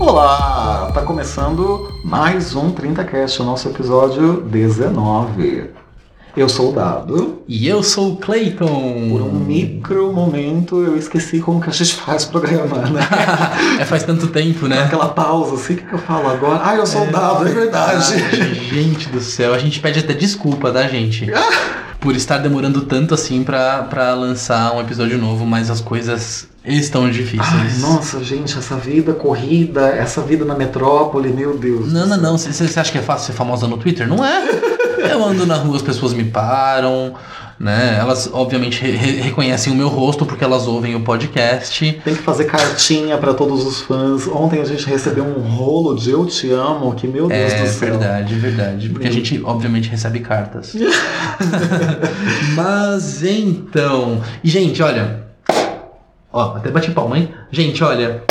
Olá, tá começando mais um 30cast, o nosso episódio 19. Eu sou o Dado. E eu sou o Clayton. Por um micro momento eu esqueci como que a gente faz programa, né? é faz tanto tempo, né? Aquela pausa, assim, o que, que eu falo agora? Ah, eu sou o Dado, é verdade. gente do céu, a gente pede até desculpa, tá, gente? Por estar demorando tanto assim pra, pra lançar um episódio novo, mas as coisas estão difíceis. Ai, nossa, gente, essa vida corrida, essa vida na metrópole, meu Deus. Não, não, não. Você acha que é fácil ser famosa no Twitter? Não é. Eu ando na rua, as pessoas me param, né? Elas, obviamente, re reconhecem o meu rosto porque elas ouvem o podcast. Tem que fazer cartinha para todos os fãs. Ontem a gente recebeu um rolo de Eu Te Amo, que meu Deus é, do céu. É verdade, verdade. Porque a gente, obviamente, recebe cartas. Mas então. E, gente, olha. Ó, até bati palma, hein? Gente, olha.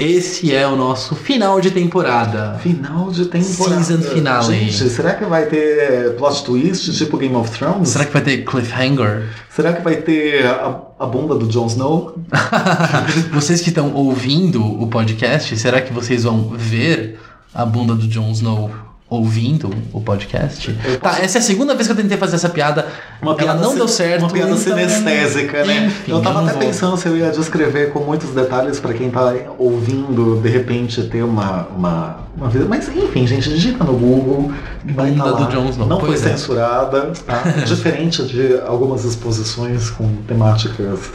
Esse é o nosso final de temporada. Final de temporada. Season finale. Gente, será que vai ter plot twist tipo Game of Thrones? Será que vai ter cliffhanger? Será que vai ter a, a bunda do Jon Snow? vocês que estão ouvindo o podcast, será que vocês vão ver a bunda do Jon Snow? Ouvindo o podcast. Tá, essa é a segunda vez que eu tentei fazer essa piada. Uma piada Ela não deu certo. Uma piada então... sinestésica, né? Enfim, eu tava até vou. pensando se eu ia descrever com muitos detalhes para quem tá ouvindo, de repente, ter uma, uma, uma vida. Mas enfim, gente, digita no Google. Vai tá do Jones não. Não foi é. censurada, tá? Diferente de algumas exposições com temáticas.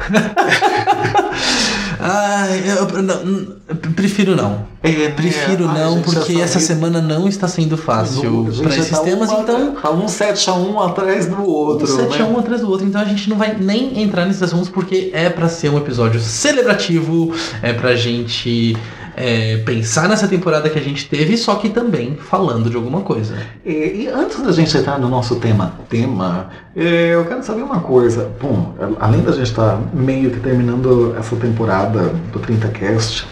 Ai, eu, não, prefiro não. É, prefiro né? não, porque essa semana não está sendo fácil para esses tá temas, uma, então. Tá um 7 a 1 atrás do outro. Um 7 né? a 1 atrás do outro, então a gente não vai nem entrar nesses assuntos porque é para ser um episódio celebrativo, é pra gente é, pensar nessa temporada que a gente teve, só que também falando de alguma coisa. E, e antes da gente entrar no nosso tema, tema, é, eu quero saber uma coisa. Bom, além da gente estar tá meio que terminando essa temporada do 30cast,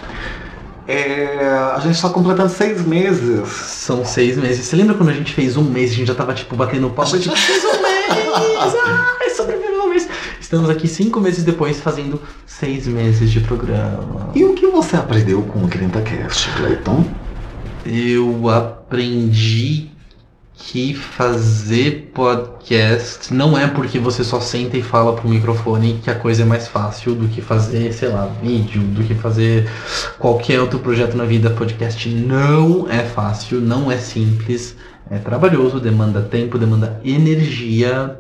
é, a gente está completando seis meses. São seis meses. Você lembra quando a gente fez um mês, a gente já tava tipo batendo palma? A gente tipo, fez um mês! Ai, sobreviveu Estamos aqui cinco meses depois fazendo seis meses de programa. E o que você aprendeu com o 30cast, Clayton? Eu aprendi que fazer podcast não é porque você só senta e fala pro microfone que a coisa é mais fácil do que fazer, sei lá, vídeo, do que fazer qualquer outro projeto na vida. Podcast não é fácil, não é simples, é trabalhoso, demanda tempo, demanda energia,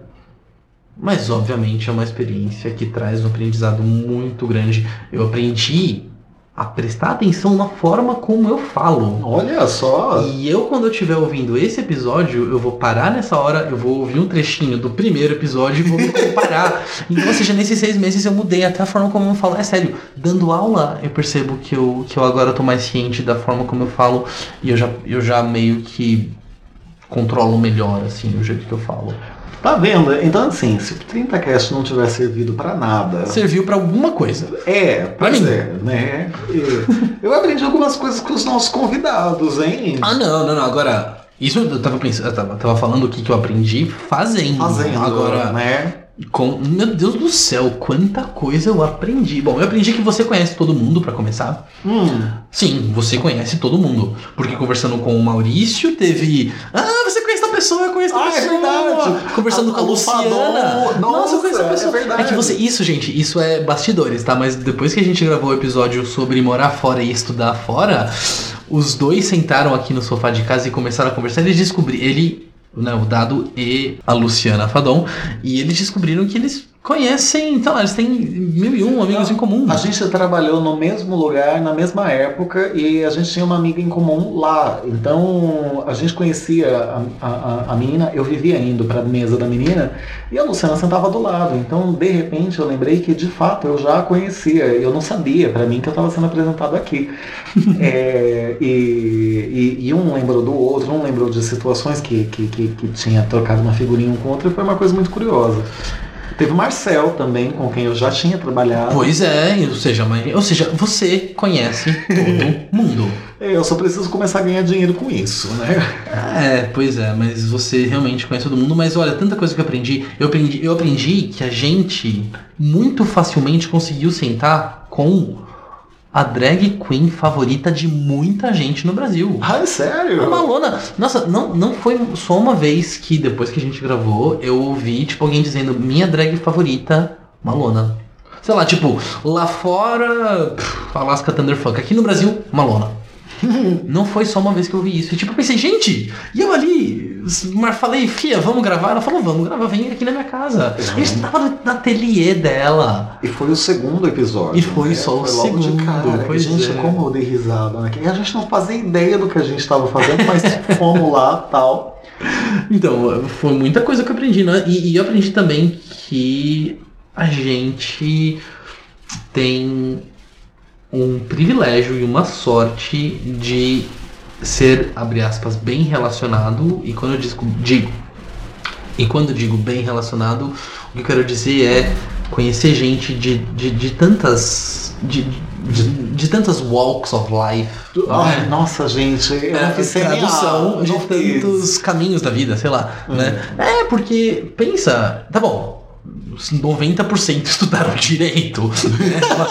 mas, obviamente, é uma experiência que traz um aprendizado muito grande. Eu aprendi a prestar atenção na forma como eu falo. Olha só! E eu, quando eu estiver ouvindo esse episódio, eu vou parar nessa hora, eu vou ouvir um trechinho do primeiro episódio e vou me comparar. então, ou seja, nesses seis meses eu mudei até a forma como eu falo. É sério, dando aula, eu percebo que eu, que eu agora tô mais ciente da forma como eu falo e eu já, eu já meio que controlo melhor, assim, o jeito que eu falo. Tá vendo? Então, assim, se o 30cast não tiver servido para nada. Serviu para alguma coisa. É, para mim. É, né? eu aprendi algumas coisas com os nossos convidados, hein? Ah, não, não, não. Agora, isso eu tava pensando, eu tava, tava falando o que, que eu aprendi fazendo. Fazendo, agora, né? Com, meu Deus do céu, quanta coisa eu aprendi. Bom, eu aprendi que você conhece todo mundo para começar. Hum. Sim, você conhece todo mundo. Porque conversando com o Maurício, teve. Ah, você conhece a pessoa, eu conheço a ah, pessoa. É verdade. Conversando a, com a Luciana. Nossa, Nossa, eu conheço a pessoa. É verdade. É que você. Isso, gente, isso é bastidores, tá? Mas depois que a gente gravou o episódio sobre morar fora e estudar fora, os dois sentaram aqui no sofá de casa e começaram a conversar. Eles descobriram. Ele né, o Dado e a Luciana Fadon, e eles descobriram que eles conhecem, então, eles têm mil e um amigos em comum. A gente trabalhou no mesmo lugar, na mesma época, e a gente tinha uma amiga em comum lá. Então, a gente conhecia a, a, a menina, eu vivia indo para a mesa da menina, e a Luciana sentava do lado. Então, de repente, eu lembrei que, de fato, eu já a conhecia. Eu não sabia, para mim, que eu estava sendo apresentado aqui. é, e, e, e, um lembrou do outro, um lembrou de situações que, que, que, que tinha trocado uma figurinha um com o outro, e foi uma coisa muito curiosa. Teve o Marcel também, com quem eu já tinha trabalhado. Pois é, ou seja, ou seja, você conhece todo mundo. Eu só preciso começar a ganhar dinheiro com isso, né? É, pois é, mas você realmente conhece todo mundo. Mas olha, tanta coisa que eu aprendi. Eu aprendi, eu aprendi que a gente muito facilmente conseguiu sentar com a drag queen favorita de muita gente no Brasil. Ah, é sério? A Malona. Nossa, não, não foi só uma vez que depois que a gente gravou, eu ouvi, tipo, alguém dizendo minha drag favorita, Malona. Sei lá, tipo, lá fora, pff, Alaska Thunderfuck. Aqui no Brasil, Malona. não foi só uma vez que eu ouvi isso. E tipo, eu pensei, gente, e eu ali, mas falei, Fia, vamos gravar? Ela falou, vamos gravar, vem aqui na minha casa. A gente tava no ateliê dela. E foi o segundo episódio. E foi né? só o foi logo segundo, De cara. pois E, gente, é. como eu dei risada, né? Que a gente não fazia ideia do que a gente estava fazendo, mas fomos lá tal. Então, foi muita coisa que eu aprendi, né? E, e eu aprendi também que a gente tem um privilégio e uma sorte de ser, abre aspas, bem relacionado. E quando eu digo, digo e quando digo bem relacionado, o que eu quero dizer é conhecer gente de, de, de tantas. De, de, de tantas walks of life. Ai, nossa, gente, eu fiz É, tradução de tantos caminhos da vida, sei lá, né? É, porque, pensa, tá bom, 90% estudaram direito. né? uma,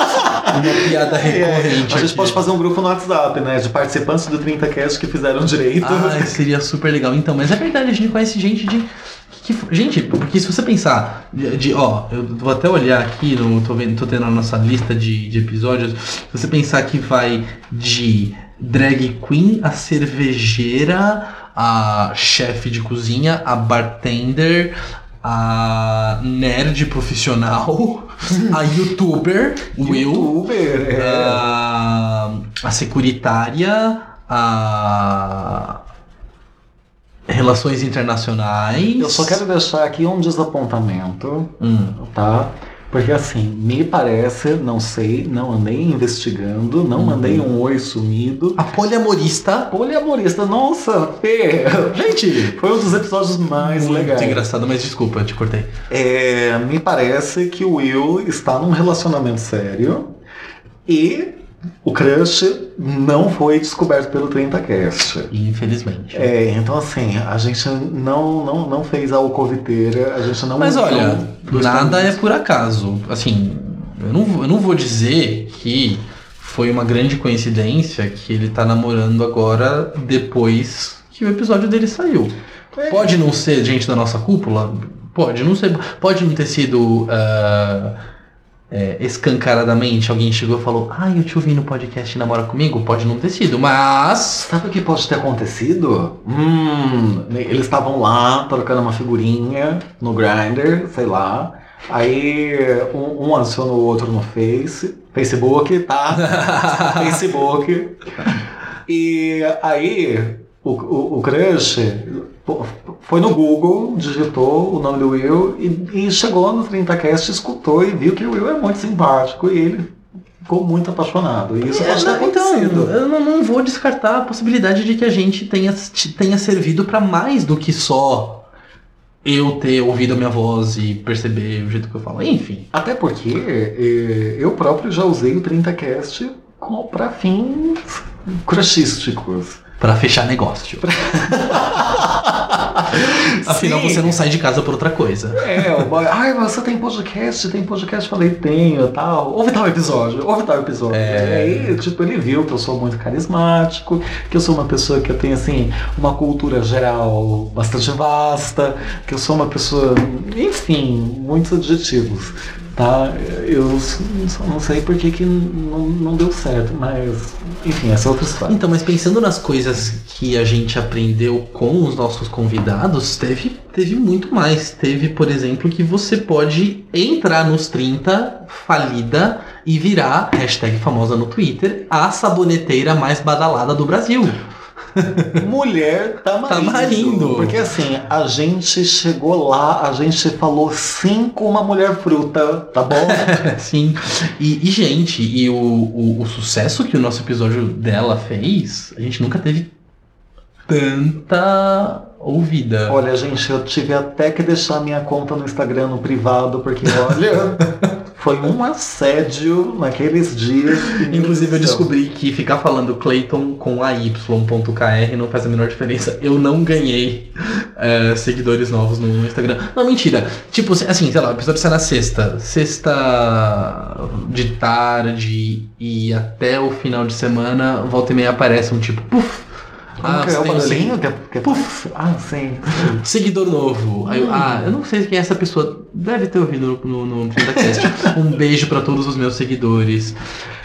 uma piada É, recorrente. a gente pode fazer um grupo no WhatsApp, né? De participantes do 30cast que fizeram direito. Ah, seria super legal. Então, mas é verdade, a gente conhece gente de. Que, gente, porque se você pensar, de, de- ó, eu vou até olhar aqui, no, tô, vendo, tô tendo a nossa lista de, de episódios. Se você pensar que vai de drag queen a cervejeira, a chefe de cozinha, a bartender, a nerd profissional, a youtuber, Will, Youtuber, é. a, a securitária, a relações internacionais. Eu só quero deixar aqui um desapontamento, Hum. tá? Porque assim, me parece, não sei, não andei investigando, não Uhum. mandei um oi sumido. A poliamorista. Poliamorista, nossa, Fê! Gente, Foi um dos episódios mais muito legais. engraçado, mas desculpa, eu te cortei. É, me parece que o Will está num relacionamento sério e o crush não foi descoberto pelo 30cast. Infelizmente. É, então assim, a gente não, não, não fez a alcoviteira, a gente não... Mas olha, não- nada é por acaso. Assim, eu não, vou- eu não vou dizer que foi uma grande coincidência que ele tá namorando agora depois que o episódio dele saiu. É. Pode não ser gente da nossa cúpula? Pode não ser. Pode não ter sido ah, é, escancaradamente alguém chegou e falou: Ah, eu te ouvi no podcast namora comigo? Pode não ter sido, mas. Sabe o que pode ter acontecido? Hum, eles estavam lá trocando uma figurinha no Grindr, sei lá. Aí um, um adicionou o outro no Face, Facebook, tá? Facebook. E aí o, o, o crush foi no Google, digitou o nome do Will e, e chegou no 30cast, escutou e viu que o Will é muito simpático e ele ficou muito apaixonado. E isso É, pode ter então, acontecido. eu não, não vou descartar a possibilidade de que a gente tenha, tenha servido pra mais do que só eu ter ouvido a minha voz e perceber o jeito que eu falo. Enfim. Até porque eh, eu próprio já usei o 30cast com- pra fins crushísticos. Pra fechar negócio. Afinal, Sim. você não sai de casa por outra coisa. É, o boy, ai, você tem podcast? Tem podcast? Falei, tenho, tal. Ouve tal episódio, ouve tal episódio. É. E aí, tipo, ele viu que eu sou muito carismático, que eu sou uma pessoa que eu tenho, assim, uma cultura geral bastante vasta, que eu sou uma pessoa, enfim, muitos adjetivos, tá? Eu só não sei por que que não, não deu certo, mas, enfim, essa é outra história. Então, mas pensando nas coisas que a gente aprendeu com os nossos convidados, teve, teve muito mais. Teve, por exemplo, que você pode entrar nos 30 falida e virar, hashtag famosa no Twitter, a saboneteira mais badalada do Brasil. Mulher tamarindo. Tamarindo. Porque assim, a gente chegou lá, a gente falou sim com uma mulher fruta, tá bom? Sim. E, e, gente, e o, o, o sucesso que o nosso episódio dela fez, a gente nunca teve tanta ouvida. Olha, gente, eu tive até que deixar minha conta no Instagram no privado, porque olha, foi um assédio naqueles dias. Inclusive eu descobri que ficar falando Clayton com AY.kr não faz a menor diferença. Eu não ganhei é, seguidores novos no Instagram. Não, mentira. Tipo, assim, sei lá, o episódio sai na sexta. Sexta de tarde e até o final de semana, volta e meia aparece um tipo, puf, ah, é o barulhinho? Que, é- que, é- Puf. Ah, sim. Seguidor novo. Aí eu, ah, eu não sei quem é essa pessoa. Deve ter ouvido no, no, no Cast. um beijo para todos os meus seguidores.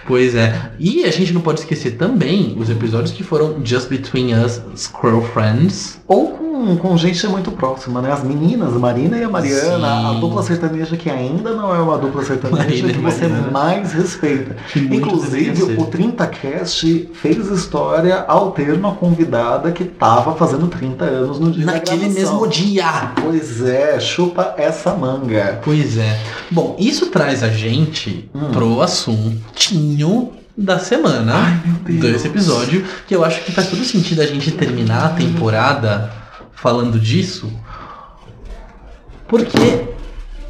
Pois é. E a gente não pode esquecer também os episódios que foram Just Between Us, Squirrel Friends. Ou com, com gente muito próxima, né? As meninas, a Marina e a Mariana, Sim. a dupla sertaneja que ainda não é uma dupla sertaneja Marina que você mais respeita. Inclusive, o 30cast fez história ao ter uma convidada que estava fazendo 30 anos no dia Naquele mesmo dia. Pois é, chupa essa manga. Pois é. Bom, isso traz a gente hum. pro assuntinho da semana Ai, desse episódio, que eu acho que faz todo sentido a gente terminar a temporada falando disso, porque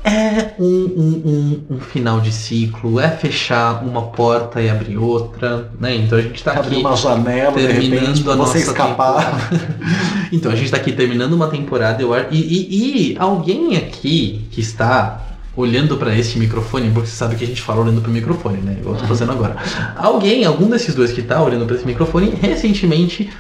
é um, um, um, um, final de ciclo, é fechar uma porta e abrir outra, né? Então a gente está aqui uma janela, terminando repente, a nossa escapar. então a gente está aqui terminando uma temporada eu, e, e, e alguém aqui que está olhando para este microfone, porque você sabe que a gente fala olhando para o microfone, né? Igual eu tô fazendo agora. Alguém, algum desses dois que está olhando para esse microfone, recentemente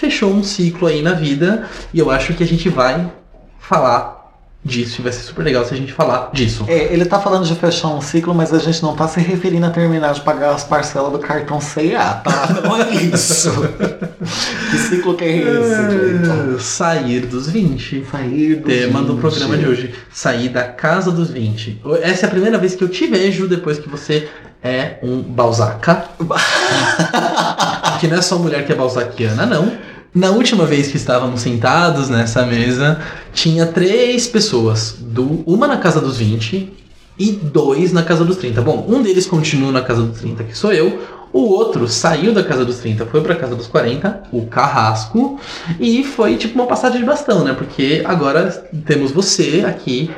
fechou um ciclo aí na vida e eu acho que a gente vai falar disso e vai ser super legal se a gente falar disso. É, ele tá falando de fechar um ciclo, mas a gente não tá se referindo a terminar de pagar as parcelas do cartão C&A, tá? Não é isso. que ciclo que é esse? É, sair dos 20. Sair dos Tema 20. do programa de hoje. Sair da casa dos 20. Essa é a primeira vez que eu te vejo depois que você é um Balzaca. que não é só mulher que é balzaquiana, não. Na última vez que estávamos sentados nessa mesa, tinha três pessoas. Do, uma na casa dos 20 e dois na casa dos 30. Bom, um deles continua na casa dos 30, que sou eu. O outro saiu da casa dos 30, foi pra casa dos 40, o Carrasco, e foi tipo uma passagem de bastão, né? Porque agora temos você aqui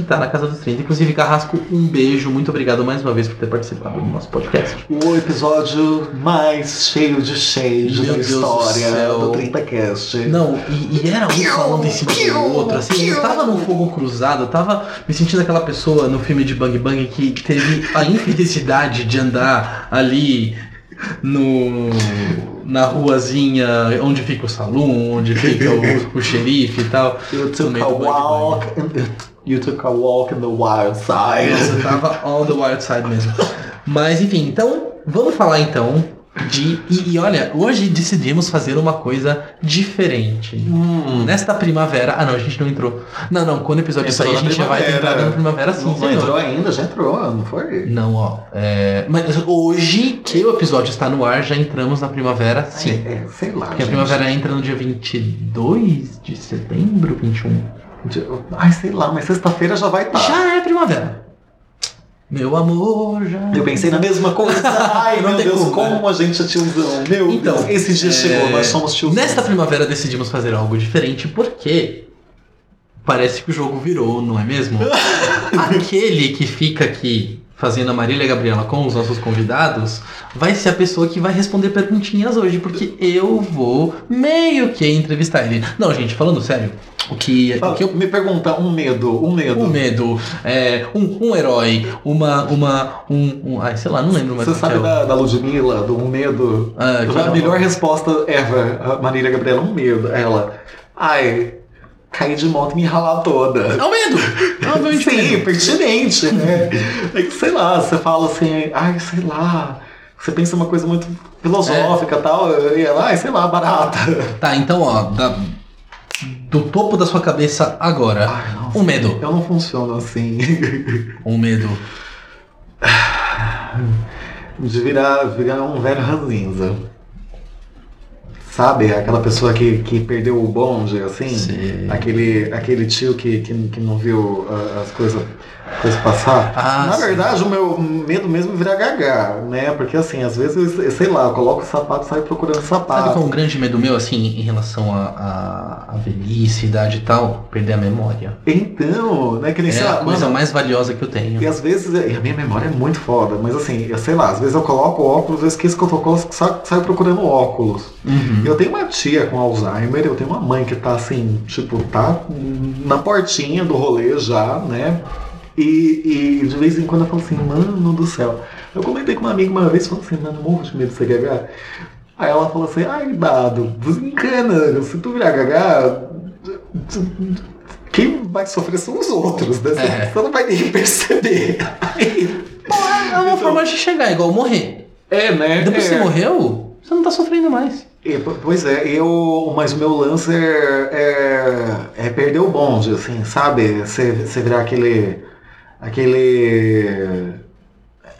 que tá na Casa dos 30. Inclusive, Carrasco, um beijo. Muito obrigado mais uma vez por ter participado do nosso podcast. O episódio mais cheio de shade da história do, do 30cast. Não, e, e era um falando em cima do outro, assim, eu tava num fogo cruzado, eu tava me sentindo aquela pessoa no filme de Bang Bang que teve a infelicidade de andar ali no na ruazinha onde fica o salão, onde fica o, o xerife e tal. You took a walk You took a walk in the wild side. Você tava on the wild side mesmo. Mas enfim, então vamos falar então de. E, e, olha, hoje decidimos fazer uma coisa diferente. Hum. Nesta primavera. Ah, não, a gente não entrou. Não, não, quando o episódio sair, a gente já vai entrar na primavera sim. Não, não entrou ainda, já entrou, não foi? Não, ó. É... Mas hoje que o episódio está no ar, já entramos na primavera sim. É, é sei lá. Porque gente. a primavera entra no dia 22 de setembro, 21. Ai, sei lá, mas sexta-feira já vai estar. Tá. Já é primavera. Meu amor, já. Eu pensei na mesma coisa. Ai, meu Deus, como, como a gente é tiozão. Meu então, Deus, esse dia é... chegou, nós somos tiozão. Nesta primavera decidimos fazer algo diferente porque parece que o jogo virou, não é mesmo? Aquele que fica aqui fazendo a Marília Gabriela com os nossos convidados, vai ser a pessoa que vai responder perguntinhas hoje, porque eu vou meio que entrevistar ele. Não, gente, falando sério, o que, ah, o que eu... Me pergunta um medo, um medo. Um medo, é, um, um herói, uma, uma, um, um, ai, sei lá, não lembro mais. Você sabe é da, da Ludmilla, do um medo? Ah, Já a melhor resposta ever, a Marília Gabriela, um medo. Ela, ai, cair de moto e me ralar toda. É um medo! Obviamente Sim, medo. pertinente, né? é que, sei lá, você fala assim, ai, sei lá. Você pensa uma coisa muito filosófica e é. tal, e ela, ai, sei lá, barata. Tá, então, ó, da, do topo da sua cabeça agora, ai, nossa, um medo. Eu não funciono assim. um medo. De virar, virar um velho ranzinza. Sabe? Aquela pessoa que, que perdeu o bonde, assim. Sim. Aquele, aquele tio que, que, que não viu uh, as coisas coisa passar. Ah, Na sim. verdade, o meu medo mesmo é virar gaga, né? Porque assim, às vezes, eu- sei lá, eu coloco o sapato e saio procurando Sabe sapato. qual é um grande medo meu, assim, em relação à à- à velhice, idade e tal? Perder a memória. Então, né? Que nem É sei a lá, coisa mano, mais valiosa que eu tenho. E às vezes, e a minha memória é muito foda, mas assim, eu sei lá, às vezes eu coloco óculos, eu esqueço que eu tô óculos, saio, saio procurando óculos. Uhum. Eu tenho uma tia com Alzheimer, eu tenho uma mãe que tá assim, tipo, tá na portinha do rolê já, né? E, e de vez em quando eu falo assim, mano do céu. Eu comentei com uma amiga uma vez, falou assim, mano, morro de medo de ser gaga. Aí ela falou assim, ai, dado, desencana, se tu virar gaga, quem vai sofrer são os outros, né? Você, É. você não vai nem perceber. Aí, É uma Então- forma de chegar, igual morrer. é, né? Depois que é. você morreu, você não tá sofrendo mais. E, po- Pois é, eu, mas o meu lance é, é, é perder o bonde, assim, sabe? Você você virar aquele. Aquele.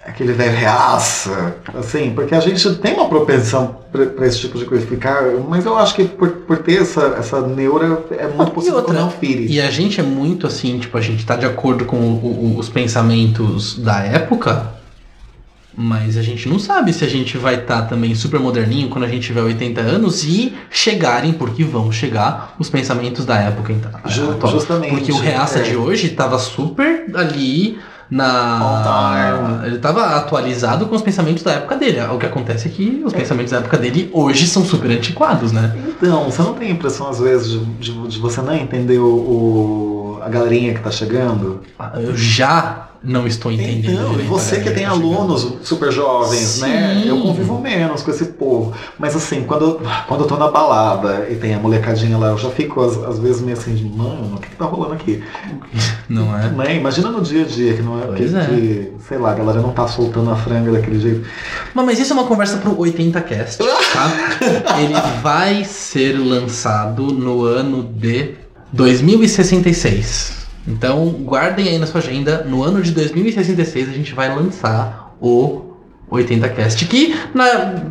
aquele reaça, assim, porque a gente tem uma propensão pra pra esse tipo de coisa ficar, mas eu acho que por, por ter essa, essa neura é muito E possível que outra, eu não fire. E a gente é muito assim, tipo, a gente tá de acordo com o- o- os pensamentos da época, mas a gente não sabe se a gente vai estar também super moderninho quando a gente tiver 80 anos e chegarem, porque vão chegar, os pensamentos da época então, Ju- atual. justamente. Porque o reaça é. de hoje tava super ali na. Ele tava atualizado com os pensamentos da época dele. O que acontece é que os pensamentos da época dele hoje são super antiquados, né? Então, você não tem a impressão, às vezes, de, de- de você não entender o- a galerinha que tá chegando? Eu já não estou entendendo. Então, e direito você a que tem tá chegando. alunos super jovens, né? Sim. Eu convivo menos com esse povo. Mas assim, quando, quando eu tô na balada e tem a molecadinha lá, eu já fico às, às vezes meio assim, de, mano, o que, que tá rolando aqui? Não é? Né? Imagina no dia a dia, que não é, que, é. que, sei lá, a galera não tá soltando a franga daquele jeito. Mas, mas isso é uma conversa pro 80cast, tá? Ele vai ser lançado no ano de 2066. Então, guardem aí na sua agenda, no ano de 2066 a gente vai lançar o 80cast, que na,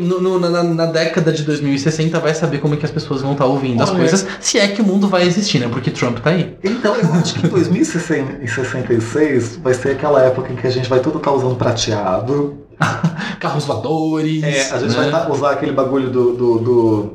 no- na, na década de 2060 vai saber como é que as pessoas vão estar ouvindo as Olha. coisas, se é que o mundo vai existir, né? Porque Trump tá aí. Então, eu acho que em 2066 vai ser aquela época em que a gente vai tudo estar usando prateado. Carros voadores. É, a gente né? vai tá- usar aquele bagulho do, do, do,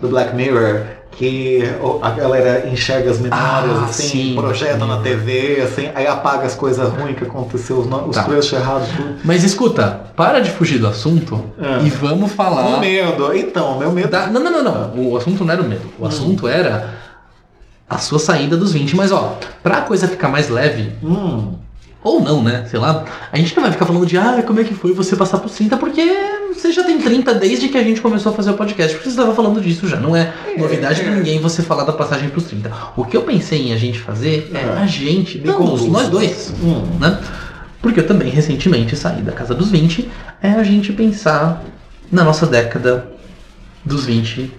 do Black Mirror, que a galera enxerga as memórias, Ah, assim, sim, projeta Black na. TV, assim, aí apaga as coisas ruins que aconteceu, os, Tá. crush errados, tudo. Mas escuta, para de fugir do assunto Ah. e vamos falar. O medo, então, meu medo. da- Não, não, não, não. O assunto não era o medo. O Hum. assunto era a sua saída dos 20. Mas ó, pra coisa ficar mais leve, Hum, ou não, né? Sei lá, a gente não vai ficar falando de ah, como é que foi você passar pros 30, porque você já tem 30 desde que a gente começou a fazer o podcast. Porque você estava falando disso já. Não é novidade pra ninguém você falar da passagem pros 30. O que eu pensei em a gente fazer é É. a gente, conduz. nós dois, hum. né? Porque eu também recentemente saí da casa dos 20, é a gente pensar na nossa década dos 20.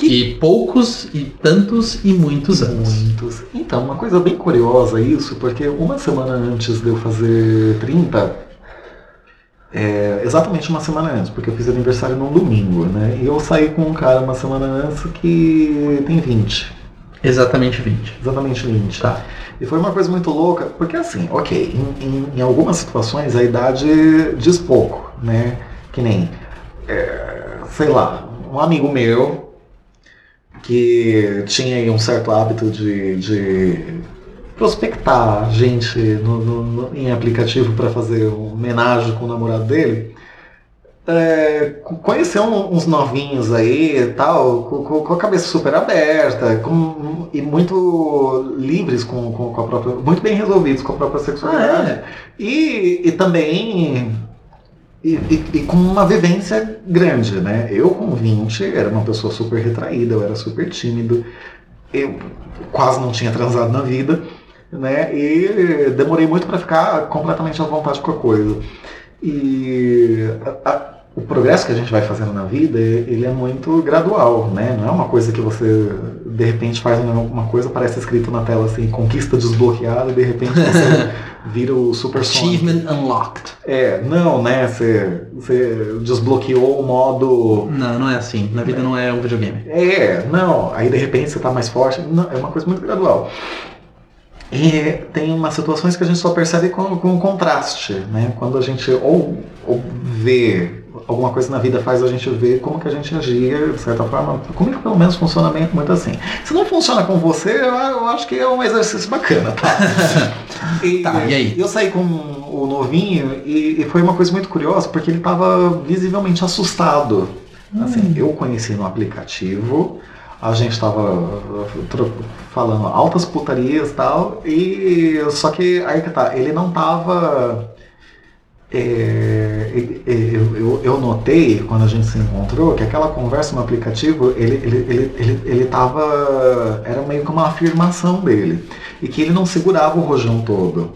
E poucos, e tantos, e muitos anos. Muitos. Então, uma coisa bem curiosa isso, porque uma semana antes de eu fazer 30, é, exatamente uma semana antes, porque eu fiz aniversário num domingo, né? E eu saí com um cara uma semana antes que tem 20. Exatamente 20. Exatamente 20. Tá. E foi uma coisa muito louca, porque assim, ok, em, em- em algumas situações a idade diz pouco, né? Que nem, é, sei lá, um amigo meu que tinha aí um certo hábito de, de prospectar gente no- no- no- em aplicativo para fazer um homenagem com o namorado dele. É, co- conheceu um- uns novinhos aí e tal, com, com- a cabeça super aberta com, e muito livres com, com, com a própria. muito bem resolvidos com a própria sexualidade. Ah, é? E, e também. E, e- e com uma vivência grande, né? Eu com 20 era uma pessoa super retraída, eu era super tímido, eu quase não tinha transado na vida, né? E demorei muito para ficar completamente à vontade com a coisa. E a- a- o progresso que a gente vai fazendo na vida, ele é muito gradual, né? Não é uma coisa que você de repente faz uma coisa, parece escrito na tela assim, conquista desbloqueada, e de repente você vira o super. Achievement unlocked. É, não, né? Você, você desbloqueou o modo. Não, não é assim. Na vida não é um videogame. É, não. Aí de repente você tá mais forte. Não, é uma coisa muito gradual. E tem umas situações que a gente só percebe com, com contraste, né? Quando a gente ou, ou vê alguma coisa na vida faz a gente ver como que a gente agia, de certa forma. Comigo, pelo menos, funciona muito assim. Se não funciona com você, eu, eu acho que é um exercício bacana, tá? e, tá, e aí? Eu saí com o novinho e, e foi uma coisa muito curiosa, porque ele estava visivelmente assustado. Assim, hum. eu conheci no aplicativo, a gente estava falando altas putarias e tal, e só que aí que tá, ele não tava é, eu, eu, eu, notei quando a gente se encontrou que aquela conversa no aplicativo ele, ele, ele, ele, ele tava, era meio que uma afirmação dele e que ele não segurava o rojão todo.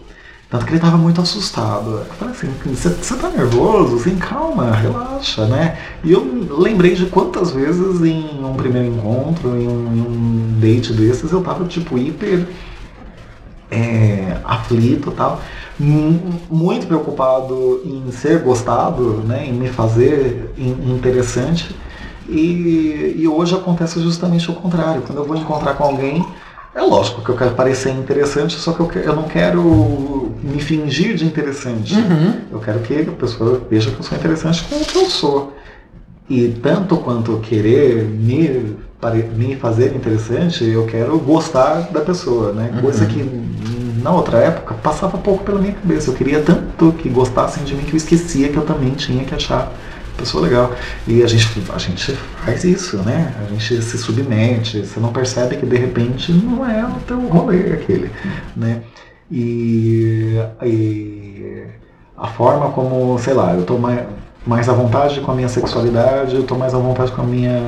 Tanto que ele estava muito assustado. Eu falei assim, você tá nervoso? Assim, calma, relaxa, né? E eu lembrei de quantas vezes em um primeiro encontro, em um, em um date desses, eu tava tipo hiper é, aflito tal muito preocupado em ser gostado, né, em me fazer interessante. E, e hoje acontece justamente o contrário. Quando eu vou encontrar com alguém, é lógico que eu quero parecer interessante, só que eu, eu não quero me fingir de interessante. Uhum. Eu quero que a pessoa veja que eu sou interessante como que eu sou. E tanto quanto querer me, me fazer interessante, eu quero gostar da pessoa, né? Uhum. Coisa que na outra época, passava pouco pela minha cabeça. Eu queria tanto que gostassem de mim que eu esquecia que eu também tinha que achar pessoa legal. E a gente, a gente faz isso, né? A gente se submete, você não percebe que de repente não é o teu rolê aquele, né? E, e a forma como, sei lá, eu tô mais, mais à vontade com a minha sexualidade, eu tô mais à vontade com a minha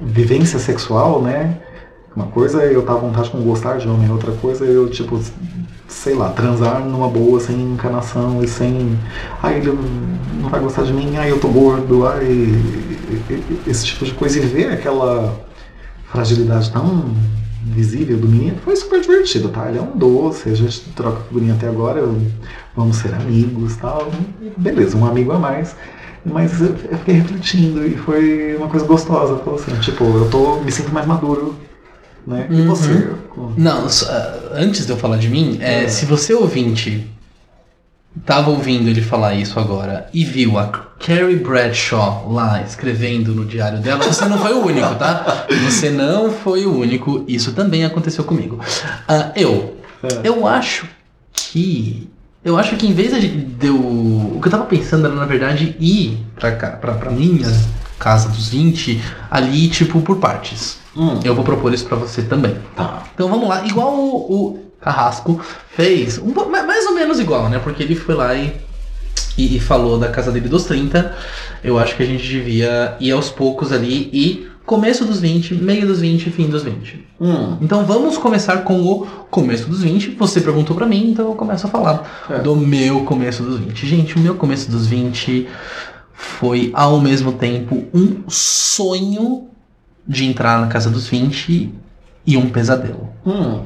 vivência sexual, né? Uma coisa é eu estar à vontade com gostar de homem, outra coisa é eu, tipo, sei lá, transar numa boa, sem encanação e sem. Ai, ele não vai gostar de mim, ai, eu tô gordo, ai. Esse tipo de coisa. E ver aquela fragilidade tão visível do menino foi super divertido, tá? Ele é um doce, a gente troca figurinha até agora, vamos ser amigos tal. Beleza, um amigo a mais. Mas eu fiquei refletindo e foi uma coisa gostosa. Assim, tipo, eu tô, me sinto mais maduro né? E uhum. você? Não, antes de eu falar de mim, é, é. se você ouvinte tava ouvindo ele falar isso agora e viu a Carrie Bradshaw lá escrevendo no diário dela, você não foi o único, tá? Você não foi o único. Isso também aconteceu comigo. Uh, eu, é. eu acho que eu acho que em vez de eu. O que eu tava pensando era, na verdade, ir pra, pra, pra minha casa dos 20 ali, tipo, por partes. Hum. Eu vou propor isso para você também. Tá. Então vamos lá. Igual o, o Carrasco fez, um, mais ou menos igual, né? Porque ele foi lá e, e, e, falou da casa dele dos 30. Eu acho que a gente devia ir aos poucos ali e começo dos 20, meio dos 20 fim dos 20. Hum. Então vamos começar com o começo dos 20. Você perguntou para mim, então eu começo a falar é. do meu começo dos 20. Gente, o meu começo dos 20 foi ao mesmo tempo um sonho de entrar na casa dos 20 e um pesadelo. Hum.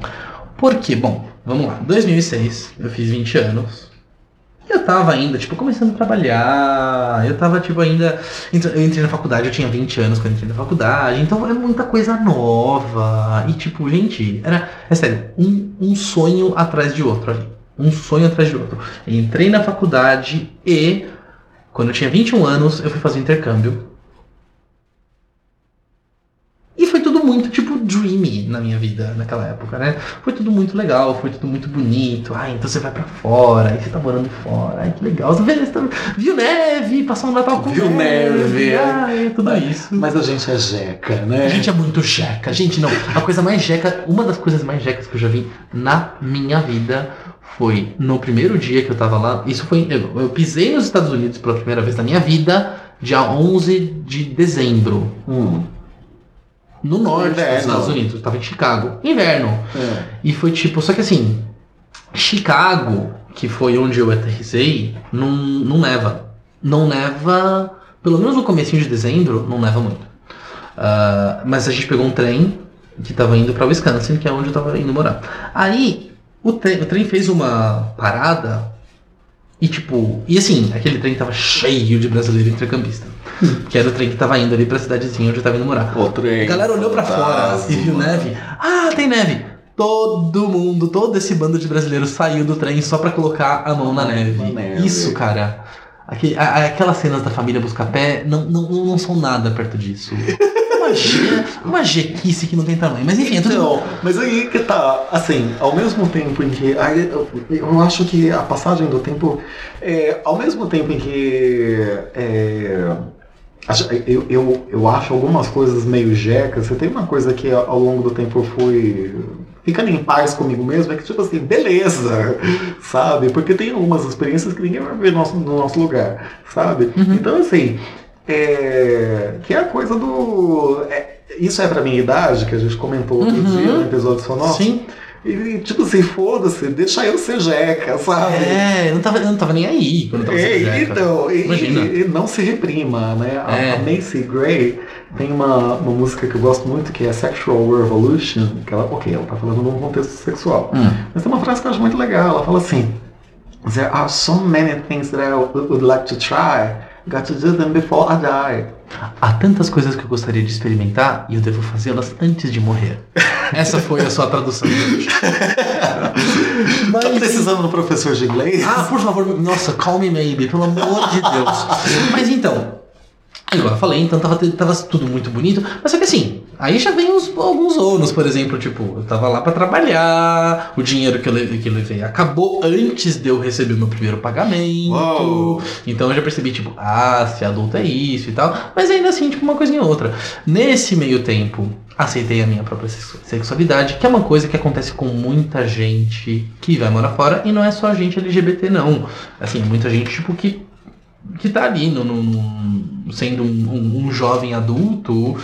Por quê? Bom, vamos lá. 2006, eu fiz 20 anos. Eu tava ainda, tipo, começando a trabalhar. Eu tava, tipo, ainda. Eu entrei na faculdade, eu tinha 20 anos quando entrei na faculdade. Então é muita coisa nova. E, tipo, gente, era. É sério, um, um sonho atrás de outro ali. Um sonho atrás de outro. Entrei na faculdade e. Quando eu tinha 21 anos, eu fui fazer intercâmbio. E foi tudo muito, tipo, na minha vida naquela época, né? Foi tudo muito legal, foi tudo muito bonito. Ah, então você vai pra fora, aí você tá morando fora, ai que legal. Você vê, tá... viu neve, passou um Natal com viu neve. neve. Ai, tudo mas, isso. Mas a gente é jeca, né? A gente é muito jeca. Gente, não. A coisa mais jeca, uma das coisas mais jecas que eu já vi na minha vida foi no primeiro dia que eu tava lá. Isso foi. Eu, eu pisei nos Estados Unidos pela primeira vez na minha vida, dia 11 de dezembro. Hum no norte dos Estados Unidos. Eu tava em Chicago. Inverno. É. E foi tipo, só que assim, Chicago, que foi onde eu aterrisei, não, não neva. Não neva, pelo menos no começo de dezembro, não neva muito. Uh, mas a gente pegou um trem que tava indo para Wisconsin, que é onde eu tava indo morar. Aí, o trem, o trem fez uma parada e tipo, e assim, aquele trem tava cheio de brasileiro intercambista. que era o trem que tava indo ali pra cidadezinha onde eu tava indo morar. O trem. A galera olhou pra fora e viu neve. Ah, tem neve. Todo mundo, todo esse bando de brasileiros saiu do trem só pra colocar a mão na neve. Isso, cara. A- aquelas cenas da família Buscapé não, não, não são nada perto disso. Uma, jequice que não tem tamanho. Mas enfim, é tudo. Então, mas aí que tá, assim, ao mesmo tempo em que. aí eu, eu acho que a passagem do tempo. É, ao mesmo tempo em que. é, eu, eu, eu acho algumas coisas meio jecas. Você tem uma coisa que ao longo do tempo eu fui. Ficando em paz comigo mesmo, é que tipo assim, beleza, sabe? Porque tem algumas experiências que ninguém vai ver no nosso, no nosso lugar, sabe? Uhum. Então, assim, é, que é a coisa do. é, isso é pra minha idade, que a gente comentou outro Uhum. dia no episódio sonoro. Sim. E, tipo assim, foda-se, deixa eu ser jeca, sabe? É, eu não tava, eu não tava nem aí quando eu tava É, jeca. então, e, Imagina. e- e não se reprima, né? A, É. a Macy Gray tem uma, uma música que eu gosto muito que é Sexual Revolution, que ela, ok, ela tá falando num contexto sexual. Hum. Mas tem uma frase que eu acho muito legal, ela fala assim, There are so many things that I would like to try, got to do them before I die. Há tantas coisas que eu gostaria de experimentar e eu devo fazê-las antes de morrer. Essa foi a sua tradução de hoje. Tá precisando do professor de inglês? Ah, por favor, nossa, call me maybe, pelo amor de Deus. Mas então, igual eu falei, então tava, tava tudo muito bonito, mas só que assim, aí já vem os, alguns ônus, por exemplo, tipo, eu tava lá pra trabalhar, o dinheiro que eu, levei, que eu levei acabou antes de eu receber o meu primeiro pagamento, Uau. então eu já percebi, tipo, ah, se adulto é isso e tal, mas ainda assim, tipo, uma coisinha ou outra. Nesse meio tempo, aceitei a minha própria sexu- sexualidade, que é uma coisa que acontece com muita gente que vai morar fora, e não é só gente LGBT, não. Assim, é muita gente, tipo, que, que tá ali no, no- no- sendo um, um- um jovem adulto,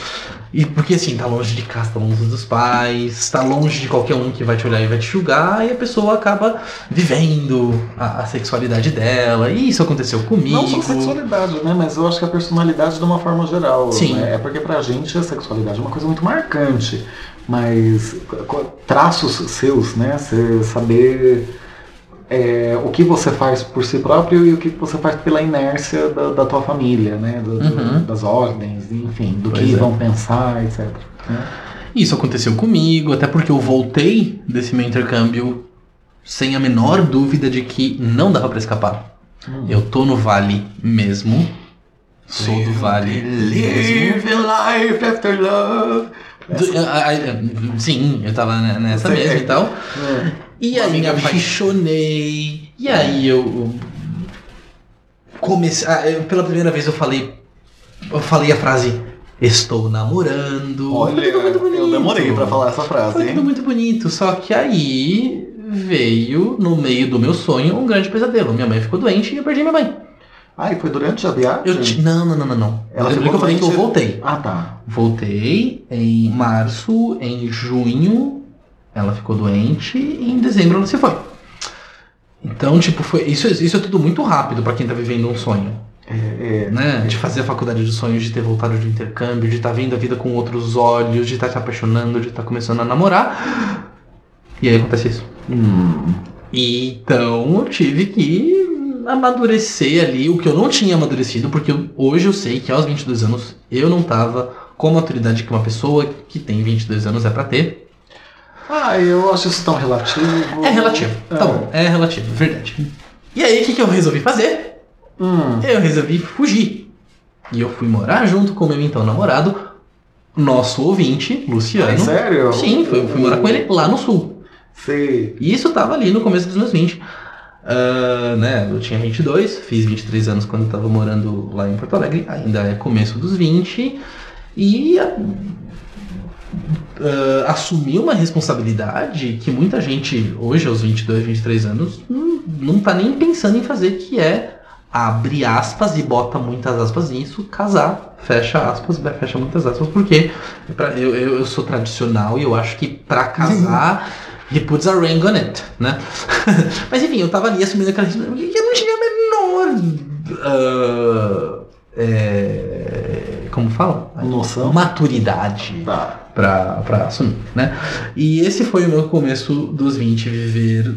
e porque assim, tá longe de casa, tá longe dos pais, tá longe de qualquer um que vai te olhar e vai te julgar, e a pessoa acaba vivendo a, a sexualidade dela, e isso aconteceu comigo. Não só sexualidade, né? Mas eu acho que a personalidade de uma forma geral. Sim. né? É porque pra gente a sexualidade é uma coisa muito marcante. Mas traços seus, né? Você saber é, o que você faz por si próprio e o que você faz pela inércia da, da tua família, né? do- do- Uhum. das ordens, enfim, do Pois que é. vão pensar, etc. né? Isso aconteceu comigo, até porque eu voltei desse meu intercâmbio sem a menor dúvida de que não dava pra escapar. Hum. Eu tô no Vale mesmo. Sou do Vale mesmo. Live life after love. Sim, eu tava ne- nessa mesmo e tal. É. E Uma aí me apaixonei. E aí eu comecei. ah, pela primeira vez eu falei. Eu falei a frase. Estou namorando. Olha, Foi tudo muito bonito. eu demorei pra falar essa frase, Foi tudo muito bonito. Só que aí veio, no meio do meu sonho, um grande pesadelo. Minha mãe ficou doente e eu perdi minha mãe. Ah, e foi durante a viagem? Ti- Não, não, não, não, não. Ela ficou que eu falei que eu voltei. Ah, tá. Voltei em março, em junho ela ficou doente e em dezembro ela se foi. Então, tipo, foi isso, isso é tudo muito rápido pra quem tá vivendo um sonho, É, é, né? De fazer a faculdade de sonhos, de ter voltado de intercâmbio, de estar vendo a vida com outros olhos, de estar se apaixonando, de estar começando a namorar. E aí acontece isso. hum, Então eu tive que amadurecer ali o que eu não tinha amadurecido, porque eu- hoje eu sei que aos 22 anos eu não tava com a maturidade que uma pessoa que tem 22 anos é pra ter. Ah, eu acho isso tão relativo. É relativo. É. Tá bom, é relativo, verdade. E aí o que, que eu resolvi fazer? Hum, Eu resolvi fugir. E eu fui morar junto com o meu então namorado, nosso ouvinte, Luciano. é sério? Sim, fui, fui morar com ele lá no sul. Sei. E isso tava ali no começo dos meus 20. Ah, né, eu tinha 22, fiz 23 anos quando eu tava morando lá em Porto Alegre, ainda é começo dos 20. E ah, assumi uma responsabilidade que muita gente, hoje aos 22, 23 anos, não, não tá nem pensando em fazer, que é abre aspas e bota muitas aspas nisso, casar, fecha aspas, fecha muitas aspas, porque pra- eu, eu, eu sou tradicional e eu acho que pra casar he puts a ring on it, né? Mas enfim, eu tava ali assumindo aquela responsabilidade, eu não tinha a menor ah, é, como fala? Noção. Maturidade Tá. pra, pra assumir, né? E esse foi o meu começo dos 20, viver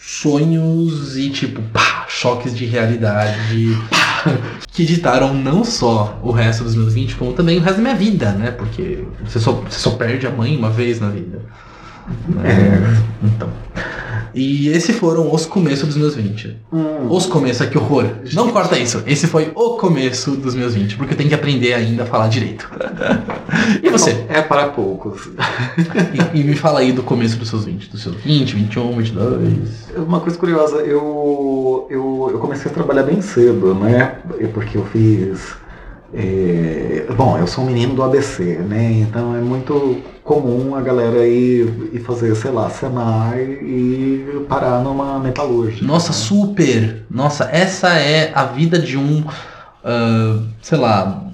sonhos e tipo, pá, choques de realidade que ditaram não só o resto dos meus 20, como também o resto da minha vida, né? Porque você só, você só perde a mãe uma vez na vida. É. Então. E esses foram os começos dos meus 20. Hum. Os começos, que horror. Não corta isso. Esse foi o começo dos meus 20, porque eu tenho que aprender ainda a falar direito. e você? É para poucos. e, e, me fala aí do começo dos seus 20, dos seus 20, 21, 22. Uma coisa curiosa, eu, eu, eu comecei a trabalhar bem cedo, né? Porque eu fiz é, bom, eu sou um menino do ABC, né? Então é muito comum a galera ir, ir fazer, sei lá, Senai e parar numa metalúrgica. Nossa, né? super! Nossa, essa é a vida de um, uh, sei lá,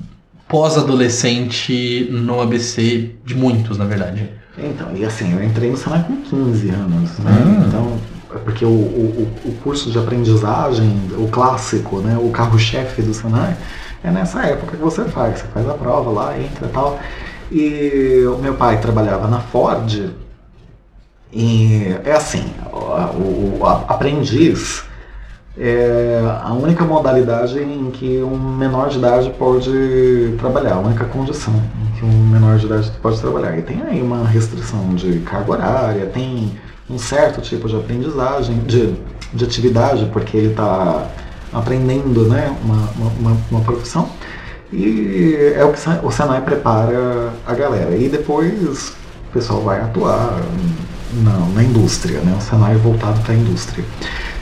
pós-adolescente no ABC, de muitos, na verdade. Então, e assim, eu entrei no Senai com 15 anos, né? Ah. Então, é porque o, o, o curso de aprendizagem, o clássico, né? O carro-chefe do Senai é nessa época que você faz. Você faz a prova lá, entra e tal. E o meu pai trabalhava na Ford. E é assim, o, o aprendiz é a única modalidade em que um menor de idade pode trabalhar, a única condição em que um menor de idade pode trabalhar. E tem aí uma restrição de carga horária, tem um certo tipo de aprendizagem, de, de atividade, porque ele está aprendendo né, uma, uma, uma profissão. E é o que o Senai prepara a galera. E depois o pessoal vai atuar na, na indústria, né? o Senai é voltado para a indústria.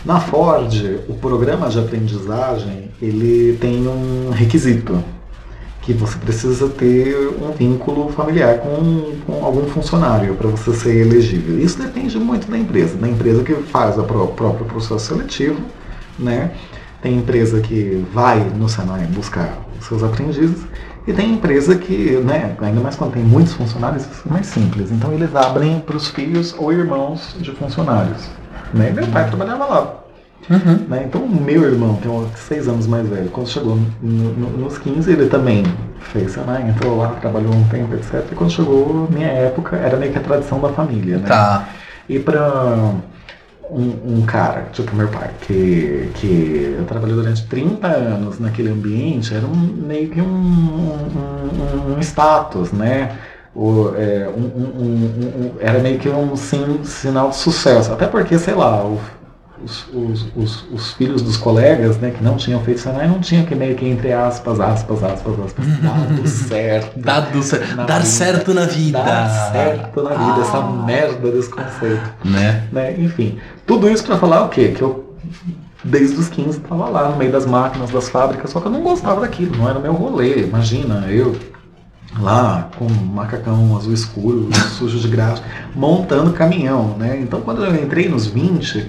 Na Ford, o programa de aprendizagem ele tem um requisito que você precisa ter um vínculo familiar com, com algum funcionário para você ser elegível. Isso depende muito da empresa, da empresa que faz o próprio processo seletivo, né? Tem empresa que vai no Senai buscar os seus aprendizes e tem empresa que, né, ainda mais quando tem muitos funcionários, é mais simples. Então eles abrem para os filhos ou irmãos de funcionários. Né? Meu pai trabalhava lá. Uhum. Né? Então meu irmão, tem é seis anos mais velho, quando chegou no, no, nos 15, ele também fez Senai, entrou lá, trabalhou um tempo, etc. E quando chegou minha época, era meio que a tradição da família. Né? Tá. E para um, um, cara, tipo meu pai, que, que trabalhou durante 30 anos naquele ambiente, era um, meio que um, um, um status, né? O, é, um, era meio que um sim, sinal de sucesso. Até porque, sei lá, o, os, os, os, os, filhos dos colegas, né, que não tinham feito Senai, não tinham que meio que, entre aspas, aspas, aspas, aspas, dado certo. dado certo. Dar vida, certo na vida. Dar certo na vida, ah. essa merda desse conceito. Né? né? Enfim, tudo isso para falar o quê? Que eu desde os 15 estava lá no meio das máquinas, das fábricas, só que eu não gostava daquilo, não era meu rolê. Imagina, eu lá com um macacão azul escuro, sujo de graxa, montando caminhão, né? Então quando eu entrei nos 20, e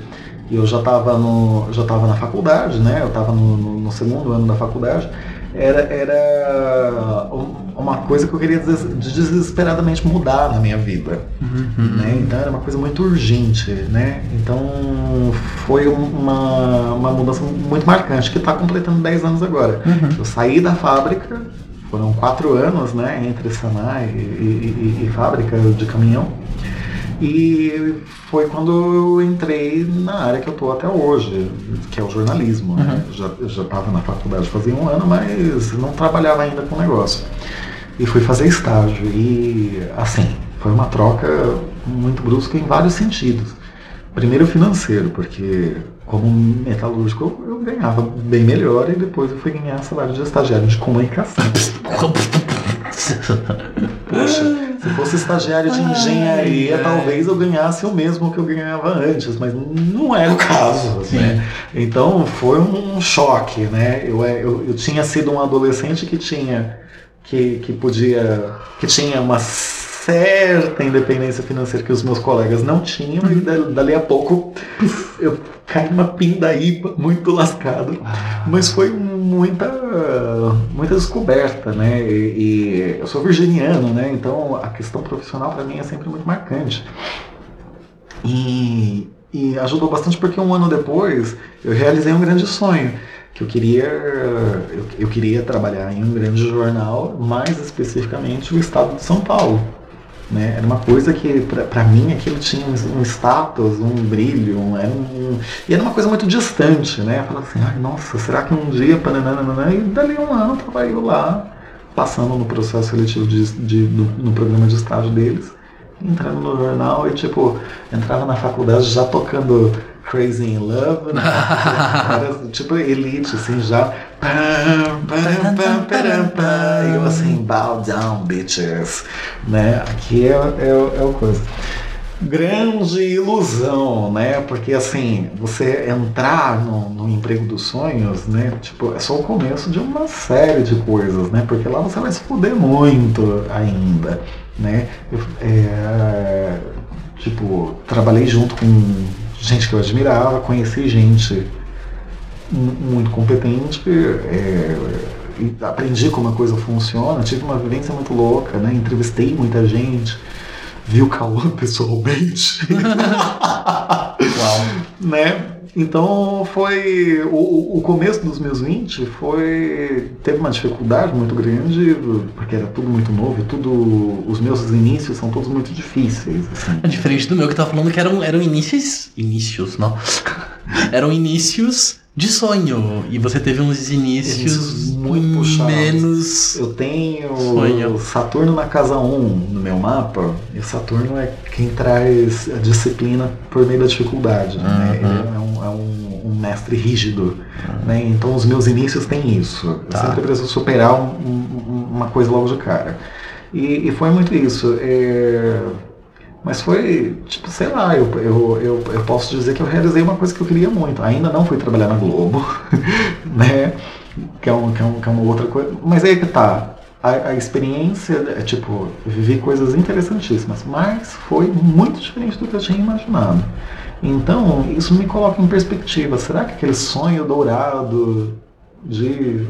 eu já estava no já estava na faculdade, né? Eu estava no, no, no, segundo ano da faculdade. Era, era uma coisa que eu queria desesperadamente mudar na minha vida, uhum. né? Então era uma coisa muito urgente, né? Então foi uma, uma mudança muito marcante que está completando 10 anos agora. Uhum. Eu saí da fábrica, foram quatro anos, né? Entre Sanai e, e, e, e fábrica de caminhão. E foi quando eu entrei na área que eu estou até hoje, que é o jornalismo. Né? Uhum. Já, eu já estava na faculdade fazia um ano, mas não trabalhava ainda com o negócio. E fui fazer estágio. E, assim, foi uma troca muito brusca em vários sentidos. Primeiro financeiro, porque como metalúrgico eu ganhava bem melhor e depois eu fui ganhar salário de estagiário de comunicação. Se fosse estagiário de engenharia, ai, talvez eu ganhasse o mesmo que eu ganhava antes, mas não é o caso. Né? Então foi um choque, né? Eu, é, eu, eu tinha sido um adolescente que tinha que, que podia que tinha uma certa independência financeira que os meus colegas não tinham e dali a pouco eu caí numa pindaíba muito lascado. Ah. Mas foi muita muita descoberta, né? E, e eu sou virginiano, né? Então a questão profissional para mim é sempre muito marcante. E, e ajudou bastante porque um ano depois eu realizei um grande sonho que eu queria eu, eu, queria trabalhar em um grande jornal, mais especificamente o estado de São Paulo. Né? Era uma coisa que, para mim, aquilo tinha um, status, um brilho, um, era um, e era uma coisa muito distante. Né? Eu falava assim, ai, nossa, será que um dia, pananana, e dali um ano trabalhei lá, passando no processo seletivo de, de, no, no programa de estágio deles, entrando no jornal e, tipo, entrava na faculdade já tocando Crazy in Love, né? Era, tipo, elite, assim, já. E eu assim, bow down, bitches. Né? Aqui é, é, é o coisa grande ilusão, né? Porque assim, você entrar no, no, emprego dos sonhos, né? Tipo, é só o começo de uma série de coisas, né? Porque lá você vai se fuder muito ainda, né? Eu, é, tipo, trabalhei junto com gente que eu admirava, conheci gente muito competente, é, aprendi como a coisa funciona, tive uma vivência muito louca, né? Entrevistei muita gente viu Cauã pessoalmente. Uau. né? Então foi. O, o começo dos meus 20 foi. teve uma dificuldade muito grande, porque era tudo muito novo, tudo. Os meus inícios são todos muito difíceis. Assim. É diferente do meu que tava falando que eram, eram inícios. Inícios, não. eram inícios de sonho. E você teve uns inícios muito puxados. menos. Eu tenho sonho. Saturno na casa 1 no meu mapa, e Saturno é quem traz a disciplina por meio da dificuldade. Né? Uhum. Né? Ele é é um, um mestre rígido. Uhum. Né? Então os meus inícios têm isso. Tá. Eu sempre preciso superar um, uma coisa logo de cara. E, e foi muito isso. É mas foi, tipo, sei lá, eu, eu, eu, eu, posso dizer que eu realizei uma coisa que eu queria muito. Ainda não fui trabalhar na Globo, né? Que é, um, que, é um, que é uma outra coisa. Mas aí que tá. A, a experiência, é, tipo, vivi coisas interessantíssimas, mas foi muito diferente do que eu tinha imaginado. Então, isso me coloca em perspectiva. Será que aquele sonho dourado de,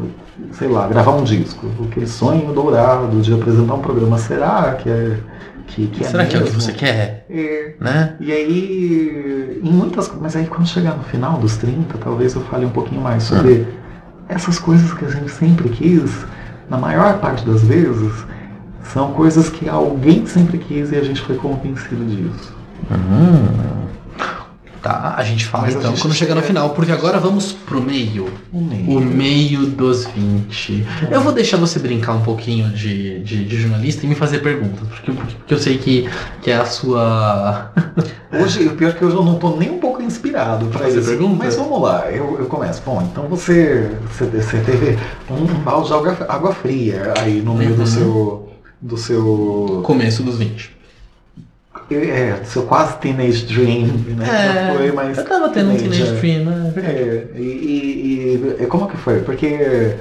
sei lá, gravar um disco, aquele sonho dourado de apresentar um programa, será que é que, que é Será é que é o que você quer? É. Né? E aí, em muitas mas aí quando chegar no final dos 30, talvez eu fale um pouquinho mais sobre hum. essas coisas que a gente sempre quis, na maior parte das vezes, são coisas que alguém sempre quis e a gente foi convencido disso. Hum. Tá, a gente fala Mas então gente quando chegar no final, porque agora vamos pro meio. O meio. O meio dos 20. Eu vou deixar você brincar um pouquinho de, de, de jornalista e me fazer perguntas, porque, porque eu sei que, que é a sua. hoje, o pior é que hoje eu não tô nem um pouco inspirado para fazer perguntas. Mas vamos lá, eu, eu começo. Bom, então você, você, você teve um balde de água, água fria aí no meio uhum. do seu. do seu. Começo dos 20. É, seu quase teenage dream, né? É, Não foi, mas eu tava tendo teenage, um teenage dream, né? É, e, e, e, como que foi? Porque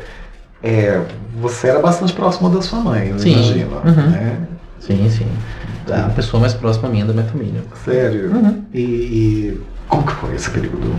é, você era bastante próximo da sua mãe, eu sim. imagino. Uhum. Né? Sim, sim. A pessoa mais próxima minha da minha família. Sério? Uhum. E, e, como que foi esse período?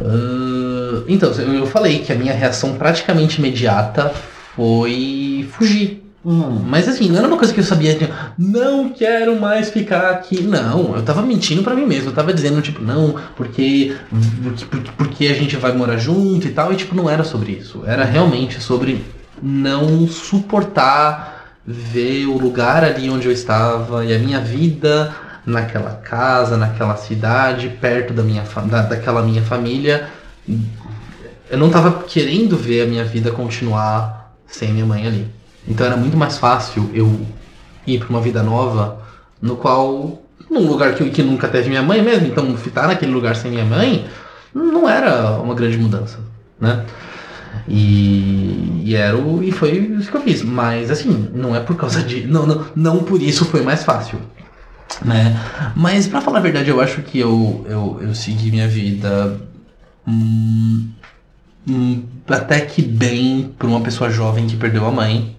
Uh, então, eu falei que a minha reação praticamente imediata foi fugir Hum, mas assim, não era uma coisa que eu sabia, tipo, não quero mais ficar aqui. Não, eu tava mentindo para mim mesmo. Eu tava dizendo, tipo, não, porque, porque, porque a gente vai morar junto e tal. E, tipo, não era sobre isso. Era realmente sobre não suportar ver o lugar ali onde eu estava e a minha vida naquela casa, naquela cidade, perto da minha, da, daquela minha família. Eu não tava querendo ver a minha vida continuar sem minha mãe ali. Então era muito mais fácil eu ir para uma vida nova, no qual, num lugar que, que nunca teve minha mãe mesmo, então ficar naquele lugar sem minha mãe não era uma grande mudança, né? E, e, era o, e foi isso que eu fiz. Mas assim, não é por causa de. Não, não, não por isso foi mais fácil. Né? Mas para falar a verdade, eu acho que eu, eu, eu segui minha vida hum, hum, até que bem para uma pessoa jovem que perdeu a mãe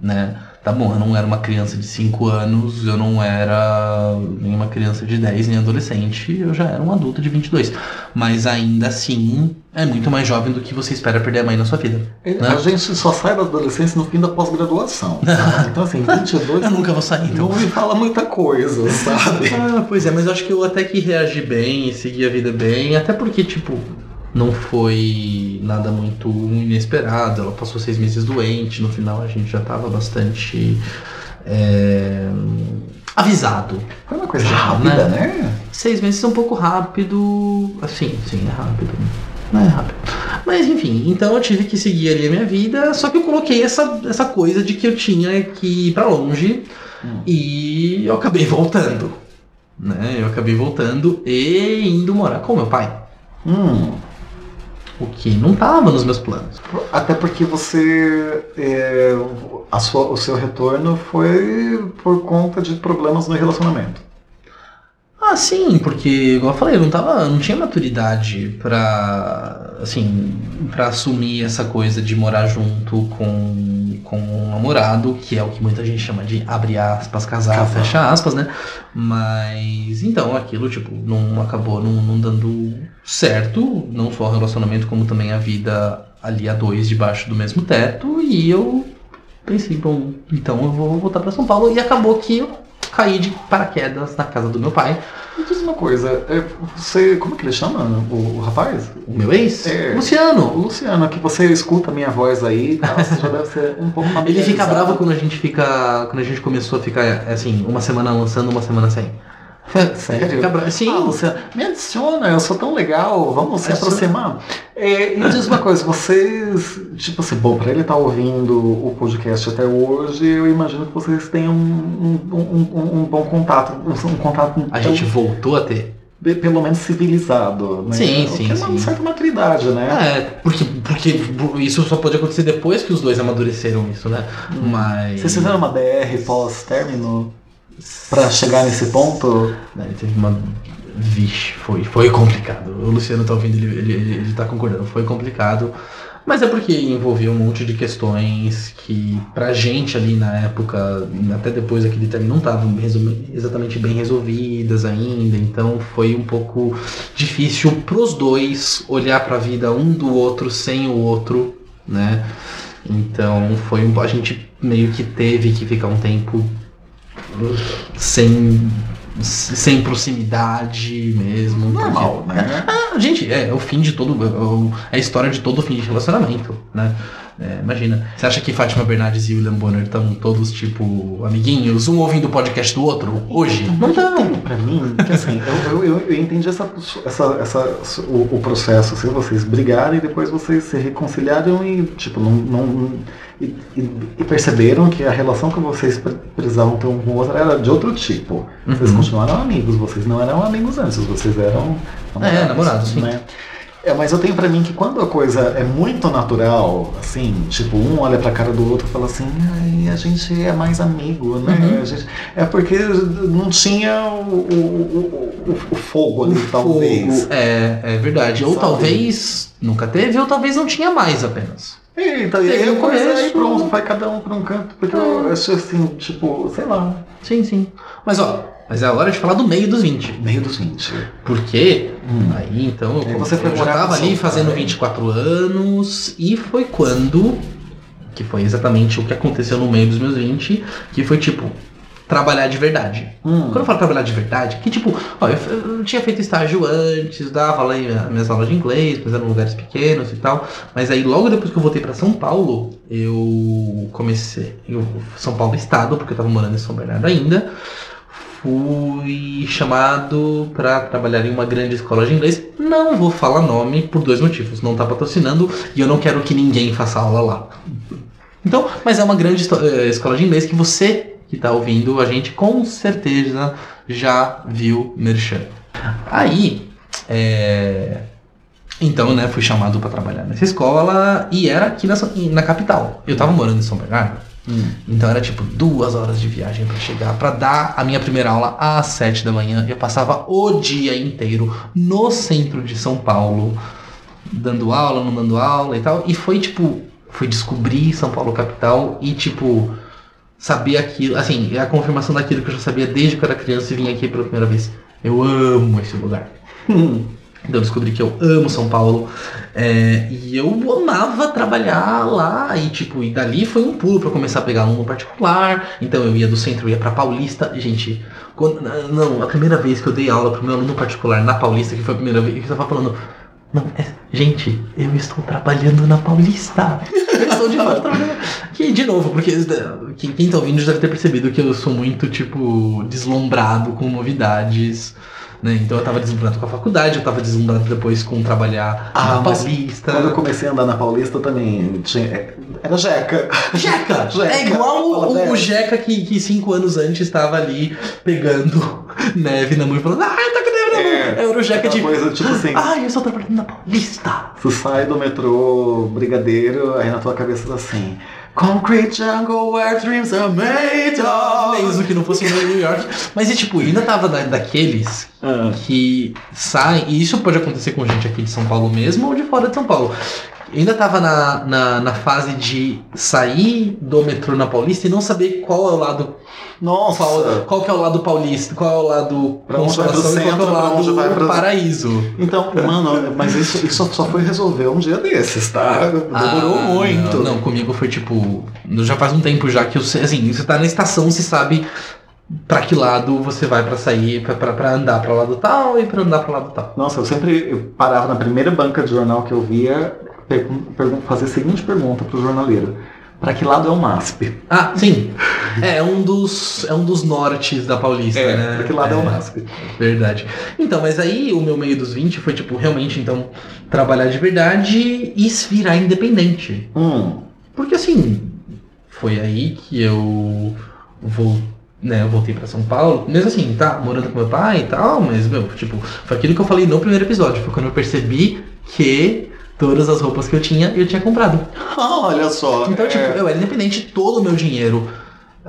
né? Tá bom, eu não era uma criança de 5 anos, eu não era nem uma criança de 10, nem adolescente, eu já era um adulto de 22. Mas ainda assim, é muito mais jovem do que você espera perder a mãe na sua vida. É, né? A gente só sai da adolescência no fim da pós-graduação. então, assim, 22. eu nunca vou sair, então. Não me fala muita coisa, sabe? ah, pois é, mas eu acho que eu até que reagi bem e segui a vida bem, até porque, tipo, não foi nada muito inesperado. Ela passou seis meses doente, no final a gente já estava bastante é, avisado. Foi uma coisa rápida, né? né? Seis meses é um pouco rápido. Assim, sim, é rápido. Não é rápido. Mas enfim, então eu tive que seguir ali a minha vida, só que eu coloquei essa, essa coisa de que eu tinha que ir pra longe Hum. E eu acabei voltando. Né? Eu acabei voltando e indo morar com meu pai. Hum. O que não tava nos meus planos. Até porque você. é, a sua, o seu retorno foi por conta de problemas no relacionamento. Ah, sim, porque, igual eu falei, eu não tava. não tinha maturidade pra. assim, pra assumir essa coisa de morar junto com, com um namorado, que é o que muita gente chama de abre aspas, casar, Casar. fecha aspas, né? Mas então aquilo, tipo, não acabou não, não dando certo, não só o relacionamento, como também a vida ali a dois debaixo do mesmo teto, e eu pensei, bom, então eu vou voltar pra São Paulo, e acabou que eu caí de paraquedas na casa do meu pai. Me diz uma coisa, é, você. Como é que ele chama? O, o rapaz? O meu ex? É. Luciano. O Luciano, que você escuta a minha voz aí tal, você já deve ser um pouco Ele fica bravo quando a gente fica. Quando a gente começou a ficar assim, uma semana lançando, uma semana sem. Sério? Sim. Ah, Luciano, me adiciona, eu sou tão legal, vamos se aproximar. É, e diz uma coisa, vocês, tipo assim, bom, pra ele estar ouvindo o podcast até hoje, eu imagino que vocês tenham um, um, um- um bom contato, um, contato a gente voltou a ter. pelo menos civilizado, né? Sim, O sim, que é uma sim. certa maturidade, né? É, porque, porque isso só pode acontecer depois que os dois amadureceram isso, né? Mas. Vocês fizeram uma DR pós-término pra chegar nesse ponto? Né, teve uma. Vixe, foi, foi complicado. O Luciano tá ouvindo, ele, ele, ele, ele tá concordando, foi complicado. Mas é porque envolvia um monte de questões que pra gente ali na época, até depois daquele término, não estavam exatamente bem resolvidas ainda. Então foi um pouco difícil pros dois olhar pra vida um do outro sem o outro, né? Então foi um, a gente meio que teve que ficar um tempo sem sem proximidade mesmo. Normal, né? Ah, gente, é, é o fim de todo. é É a história de todo fim de relacionamento, né? É, imagina, você acha que Fátima Bernardes e William Bonner estão todos, tipo, amiguinhos, um ouvindo o podcast do outro hoje? Não estão. Pra mim, que assim, eu, eu, eu, entendi essa, essa, essa, o, o processo, assim, vocês brigaram e depois vocês se reconciliaram e, tipo, não, não e, e- perceberam que a relação que vocês pre- precisavam ter um com o outro era de outro tipo. Vocês Uhum. continuaram amigos, vocês não eram amigos antes, vocês eram É, namorados, sim. né? É, mas eu tenho pra mim que quando a coisa é muito natural, assim, tipo, um olha pra cara do outro e fala assim, ai, a gente é mais amigo, né? Uhum. Gente- é porque não tinha o, o, o, o- fogo ali, talvez. Fogo, É, é verdade. Ou Sabe? talvez nunca teve, ou talvez não tinha mais apenas. Eita, e aí no a coisa aí começo. pronto, vai cada um pra um canto, porque eu acho assim, tipo, sei lá, Sim, sim. Mas ó, mas é a hora de falar do meio dos 20. meio dos 20. Porque Hum. Aí então eu, Aí você foi eu já morar tava com ali fazendo pai. 24 anos e foi quando, que foi exatamente o que aconteceu no meio dos meus 20, que foi tipo, trabalhar de verdade. Hum. Quando eu falo trabalhar de verdade, que tipo, ó, eu, eu tinha feito estágio antes, dava lá em- minhas aulas de inglês, mas eram lugares pequenos e tal. Mas aí logo depois que eu voltei pra São Paulo, eu comecei. Eu, São Paulo Estado, porque eu tava morando em São Bernardo ainda. Fui chamado pra trabalhar em uma grande escola de inglês. Não vou falar nome por dois motivos. Não tá patrocinando e eu não quero que ninguém faça aula lá. Então, mas é uma grande eh, escola de inglês que você que tá ouvindo a gente com certeza já viu Merchan. Aí, é... então, né, fui chamado para trabalhar nessa escola e era aqui na, na capital. Eu tava morando em São Bernardo, Hum. então era tipo duas horas de viagem para chegar, para dar a minha primeira aula às sete da manhã. Eu passava o dia inteiro no centro de São Paulo, dando aula, não dando aula e tal. E foi tipo, fui descobrir São Paulo capital e tipo, saber aquilo, assim, é a confirmação daquilo que eu já sabia desde que eu era criança e vim aqui pela primeira vez. Eu amo esse lugar. Então eu descobri que eu amo São Paulo. é, e eu amava trabalhar lá. E tipo, e dali foi um pulo eu começar a pegar aluno particular. Então eu ia do centro, ia pra Paulista. Gente, quando- não, a primeira vez que eu dei aula pro meu aluno particular na Paulista, que foi a primeira vez que eu tava falando. Não, é, gente, eu estou trabalhando na Paulista. Eu estou de fato trabalhando. Que, de novo, porque quem, quem tá ouvindo já deve ter percebido que eu sou muito, tipo, deslumbrado com novidades. Né? Então eu tava deslumbrado com a faculdade, eu tava deslumbrado depois com trabalhar Ah, na Paulista. Quando eu comecei a andar na Paulista também tinha, era jeca. Jeca! Jeca. É igual Fala o, dela. o Jeca que, que cinco anos antes estava ali pegando neve na mão e falando, ah, tá com neve na mão. É, Era o Jeca de. coisa tipo assim, Ai, eu estou trabalhando na Paulista. tu sai do metrô Brigadeiro, aí na tua cabeça tá assim. Concrete jungle where dreams are made of. Mesmo que não fosse em New York. Mas e tipo, ainda tava da- daqueles Ah, que saem, e isso pode acontecer com gente aqui de São Paulo mesmo ou de fora de São Paulo. Ainda tava na, na, na fase de sair do metrô na Paulista e não saber qual é o lado. Nossa. Qual, qual que é o lado paulista, qual é o lado Pra onde vai Consolação e qual é o pra onde vai lado pro- paraíso. Então, mano, mas isso, isso só foi resolver um dia desses, tá? Demorou Ah, muito. Não, comigo foi tipo. Já faz um tempo já que eu sei. Assim, você tá na estação, você sabe pra que lado você vai pra sair, pra, pra, pra andar pra lado tal e pra andar pra lado tal. Nossa, eu sempre eu parava na primeira banca de jornal que eu via, fazia a seguinte pergunta pro jornaleiro. Pra que lado é o MASP? Ah, sim. É, é um dos, é um dos nortes da Paulista, né? pra que lado é, o MASP? Verdade. Então, mas aí o meu meio dos 20 foi, tipo, realmente, então, trabalhar de verdade e se virar independente. Hum, Porque, assim, foi aí que eu vou, né, eu voltei pra São Paulo. Mesmo assim, tá, morando com meu pai e tal, mas, meu, tipo, foi aquilo que eu falei no primeiro episódio. Foi quando eu percebi que todas as roupas que eu tinha, eu tinha comprado. olha só. Então, é, tipo, eu era independente, todo o meu dinheiro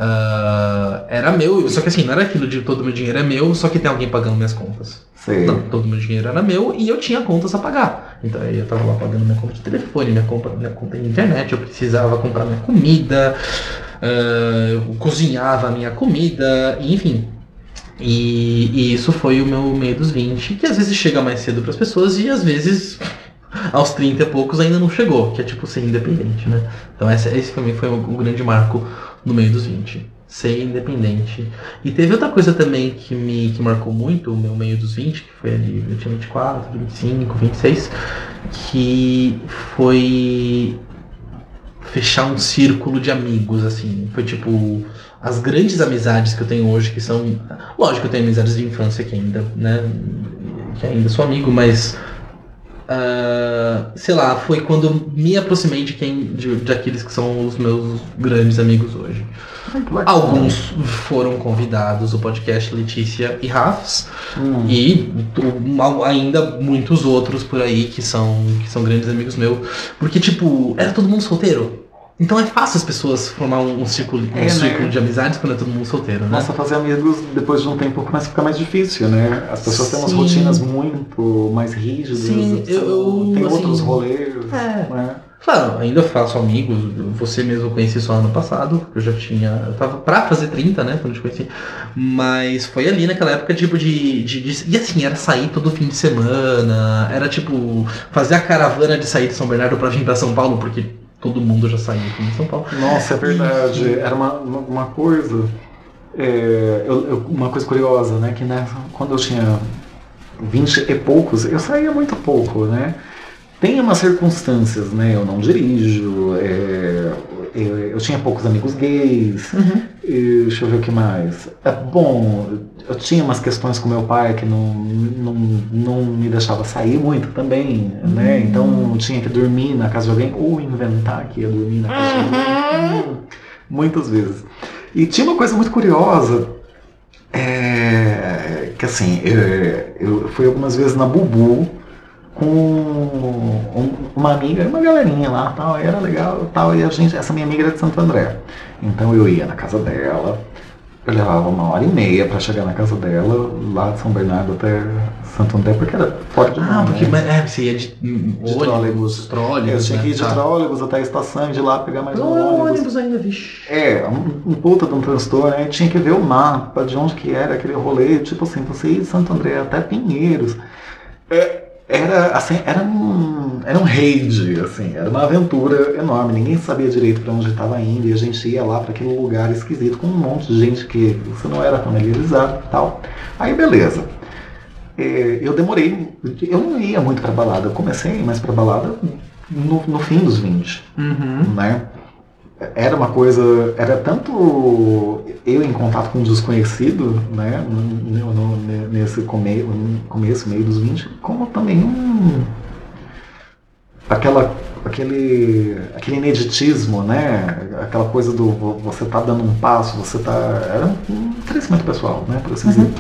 ah, era meu. Só que assim, não era aquilo de todo o meu dinheiro é meu, só que tem alguém pagando minhas contas. sei. Não, todo o meu dinheiro era meu e eu tinha contas a pagar. Então aí eu tava lá pagando minha conta de telefone, minha conta, minha conta de internet, eu precisava comprar minha comida, ah, eu cozinhava a minha comida, enfim. E, e isso foi o meu meio dos 20, que às vezes chega mais cedo para as pessoas e às vezes aos 30 e poucos ainda não chegou, que é tipo ser independente, né? Então esse pra mim foi o, o grande marco no meio dos 20. Ser independente. E teve outra coisa também que me que marcou muito o meu meio dos 20, que foi ali, eu tinha 24, 25, 26, que foi fechar um círculo de amigos, assim. Foi tipo as grandes amizades que eu tenho hoje, que são. Lógico, eu tenho amizades de infância que ainda, né? Que ainda sou amigo, mas. Ah, sei lá, foi quando me aproximei de quem. De, de aqueles que são os meus grandes amigos hoje. Alguns foram convidados do podcast Letícia e Rafs, Hum. e ainda muitos outros por aí que são, que são grandes amigos meus. Porque, tipo, era todo mundo solteiro. Então é fácil as pessoas formar um, um círculo, um É, né? círculo de amizades quando é todo mundo solteiro, né? Nossa, fazer amigos depois de um tempo começa a ficar mais difícil, né? As pessoas têm umas Sim. rotinas muito mais rígidas. Sim, eu- eu, tem assim, outros rolês. é. Né? Claro, ainda faço amigos. Você mesmo eu conheci só ano passado. Eu já tinha. Eu tava pra fazer 30, né? Quando eu te conheci. Mas foi ali naquela época, tipo, de, de, de- E assim, era sair todo fim de semana. Era tipo. Fazer a caravana de sair de São Bernardo pra vir pra São Paulo, porque todo mundo já saía aqui em São Paulo. Nossa, é verdade. Era uma, uma, uma coisa. é, eu- eu- uma coisa curiosa, né? Que né, quando eu tinha 20 e poucos, eu saía muito pouco, né? Tem umas circunstâncias, né? Eu não dirijo, é, eu, eu tinha poucos amigos gays, e, deixa eu ver o que mais. É, bom, eu tinha umas questões com meu pai que não, não, não me deixava sair muito também, né? Então eu tinha que dormir na casa de alguém ou inventar que ia dormir na casa de alguém. Hum, Muitas vezes. E tinha uma coisa muito curiosa, é, que assim, eu, eu fui algumas vezes na Bubu um- uma amiga, uma galerinha lá, tal, era legal, tal, e a gente, essa minha amiga era de Santo André. Então eu ia na casa dela, eu levava uma hora e meia pra chegar na casa dela, lá de São Bernardo até Santo André, porque era fora de Ah, porque né? mas, é, você ia de, de trólebus. trólebus. Eu tinha que ir né? de Tá. trólebus até a estação e de lá pegar mais um Não, ônibus. ônibus ainda, vixe. É, um, um puta de um transtorno, aí tinha que ver o mapa, de onde que era aquele rolê, tipo assim, você ir de Santo André até Pinheiros. É, era assim, era um, era um raid, assim, era uma aventura enorme, ninguém sabia direito para onde estava indo, e a gente ia lá para aquele lugar esquisito com um monte de gente que você não era familiarizado e tal. Aí beleza. É, eu demorei, eu não ia muito pra balada, eu comecei mais pra balada no, no fim dos 20 Uhum. né? era uma coisa, era tanto eu em contato com o desconhecido, né, no, no, nesse come, começo, meio dos 20, como também um, aquela, aquele, aquele ineditismo, né, aquela coisa do você tá dando um passo, você tá, era um crescimento pessoal, né, por assim uhum. dizer.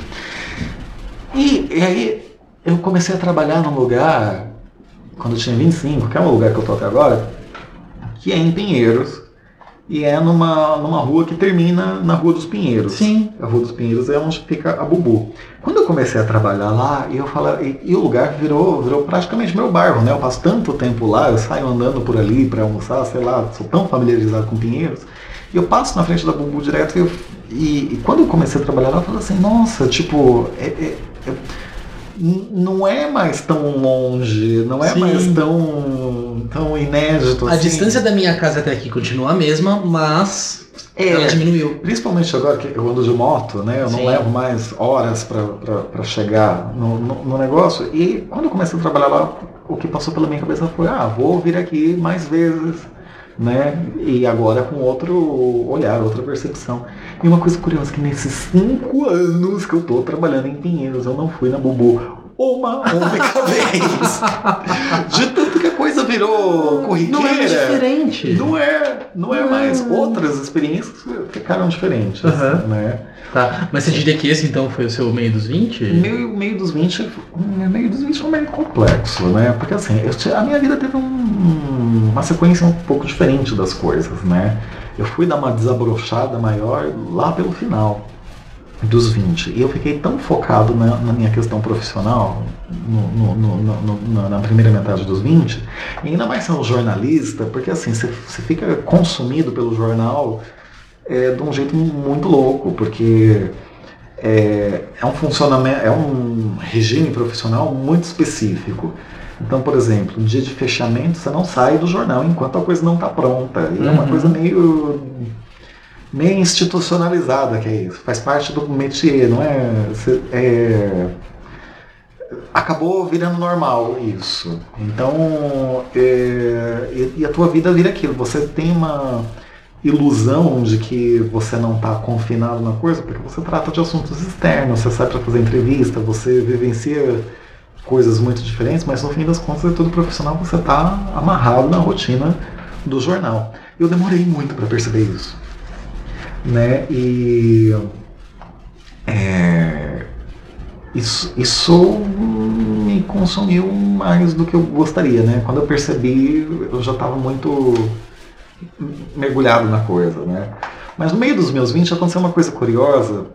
E, e aí eu comecei a trabalhar num lugar, quando eu tinha 25, que é o lugar que eu tô até agora, que é em Pinheiros, e é numa, numa rua que termina na Rua dos Pinheiros. Sim. A Rua dos Pinheiros é onde fica a Bubu. Quando eu comecei a trabalhar lá, eu falei, e, e, o lugar virou, virou praticamente meu bairro, né? Eu passo tanto tempo lá, eu saio andando por ali para almoçar, sei lá, sou tão familiarizado com Pinheiros. E eu passo na frente da Bubu direto e, eu, e, e quando eu comecei a trabalhar lá, eu falei assim, nossa, tipo, é, é, é não é mais tão longe, não é Sim. mais tão, tão inédito. A assim. distância da minha casa até aqui continua a mesma, mas é, ela diminuiu. Principalmente agora que eu ando de moto, né? Eu Sim. não levo mais horas para chegar no, no, no, negócio. E quando eu comecei a trabalhar lá, o que passou pela minha cabeça foi: ah, vou vir aqui mais vezes né? E agora com outro olhar, outra percepção. E uma coisa curiosa que nesses cinco anos que eu tô trabalhando em Pinheiros, eu não fui na Bubu uma única vez. De tudo que a coisa virou corriqueira. Não é diferente. Não é, não é mais. Outras experiências ficaram diferentes, uhum. né? Tá, mas você diria que esse então foi o seu meio dos 20? Meio, meio dos 20, meio dos 20 foi meio complexo, né? Porque assim, eu, a minha vida teve um, uma sequência um pouco diferente das coisas, né? Eu fui dar uma desabrochada maior lá pelo final dos 20. E eu fiquei tão focado na, na minha questão profissional no, no, no, na primeira metade dos 20, e ainda mais sendo jornalista, porque assim, você fica consumido pelo jornal é, de um jeito muito louco, porque é, é um funcionamento, é um regime profissional muito específico. Então, por exemplo, no dia de fechamento, você não sai do jornal enquanto a coisa não está pronta. E uhum. é uma uhum. coisa meio meio institucionalizada que é isso. Faz parte do métier, não é? é acabou virando normal isso. Então, é, e, a tua vida vira aquilo. Você tem uma ilusão de que você não está confinado na coisa, porque você trata de assuntos externos, você sai para fazer entrevista, você vivencia coisas muito diferentes, mas no fim das contas é tudo profissional, você está amarrado na rotina do jornal. Eu demorei muito para perceber isso, né? E é, isso, isso me consumiu mais do que eu gostaria, né? Quando eu percebi, eu já estava muito mergulhado na coisa, né? Mas no meio dos meus 20 aconteceu uma coisa curiosa,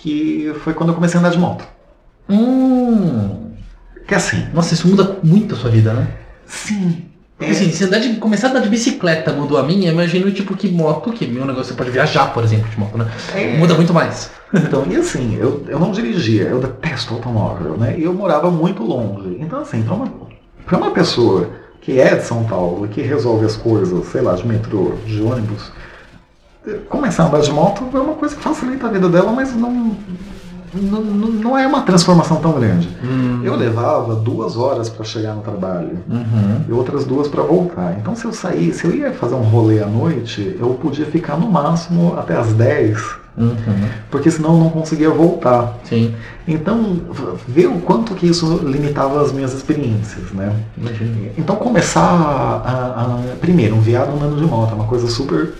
que foi quando eu comecei a andar de moto. Hum. Que é assim. Nossa, isso muda muito a sua vida, né? Sim. Porque assim, se andar de, começar a andar de bicicleta mudou a minha, imagino tipo que moto, que meu negócio você pode viajar, por exemplo, de moto, né? É. Muda muito mais. Então, e assim, eu, eu não dirigia, eu detesto automóvel, né? E eu morava muito longe. Então, assim, para uma, pra uma pessoa que é de São Paulo, que resolve as coisas, sei lá, de metrô, de ônibus, começar a andar de moto é uma coisa que facilita a vida dela, mas não, não, não é uma transformação tão grande. Uhum. Eu levava duas horas para chegar no trabalho uhum. e outras duas para voltar. Então, se eu saísse, se eu ia fazer um rolê à noite, eu podia ficar no máximo até as 10 Uhum. Porque senão eu não conseguia voltar. Sim. Então, ver o quanto que isso limitava as minhas experiências, né? Imagina. Então começar a, a, Primeiro, um viado andando de moto é uma coisa super.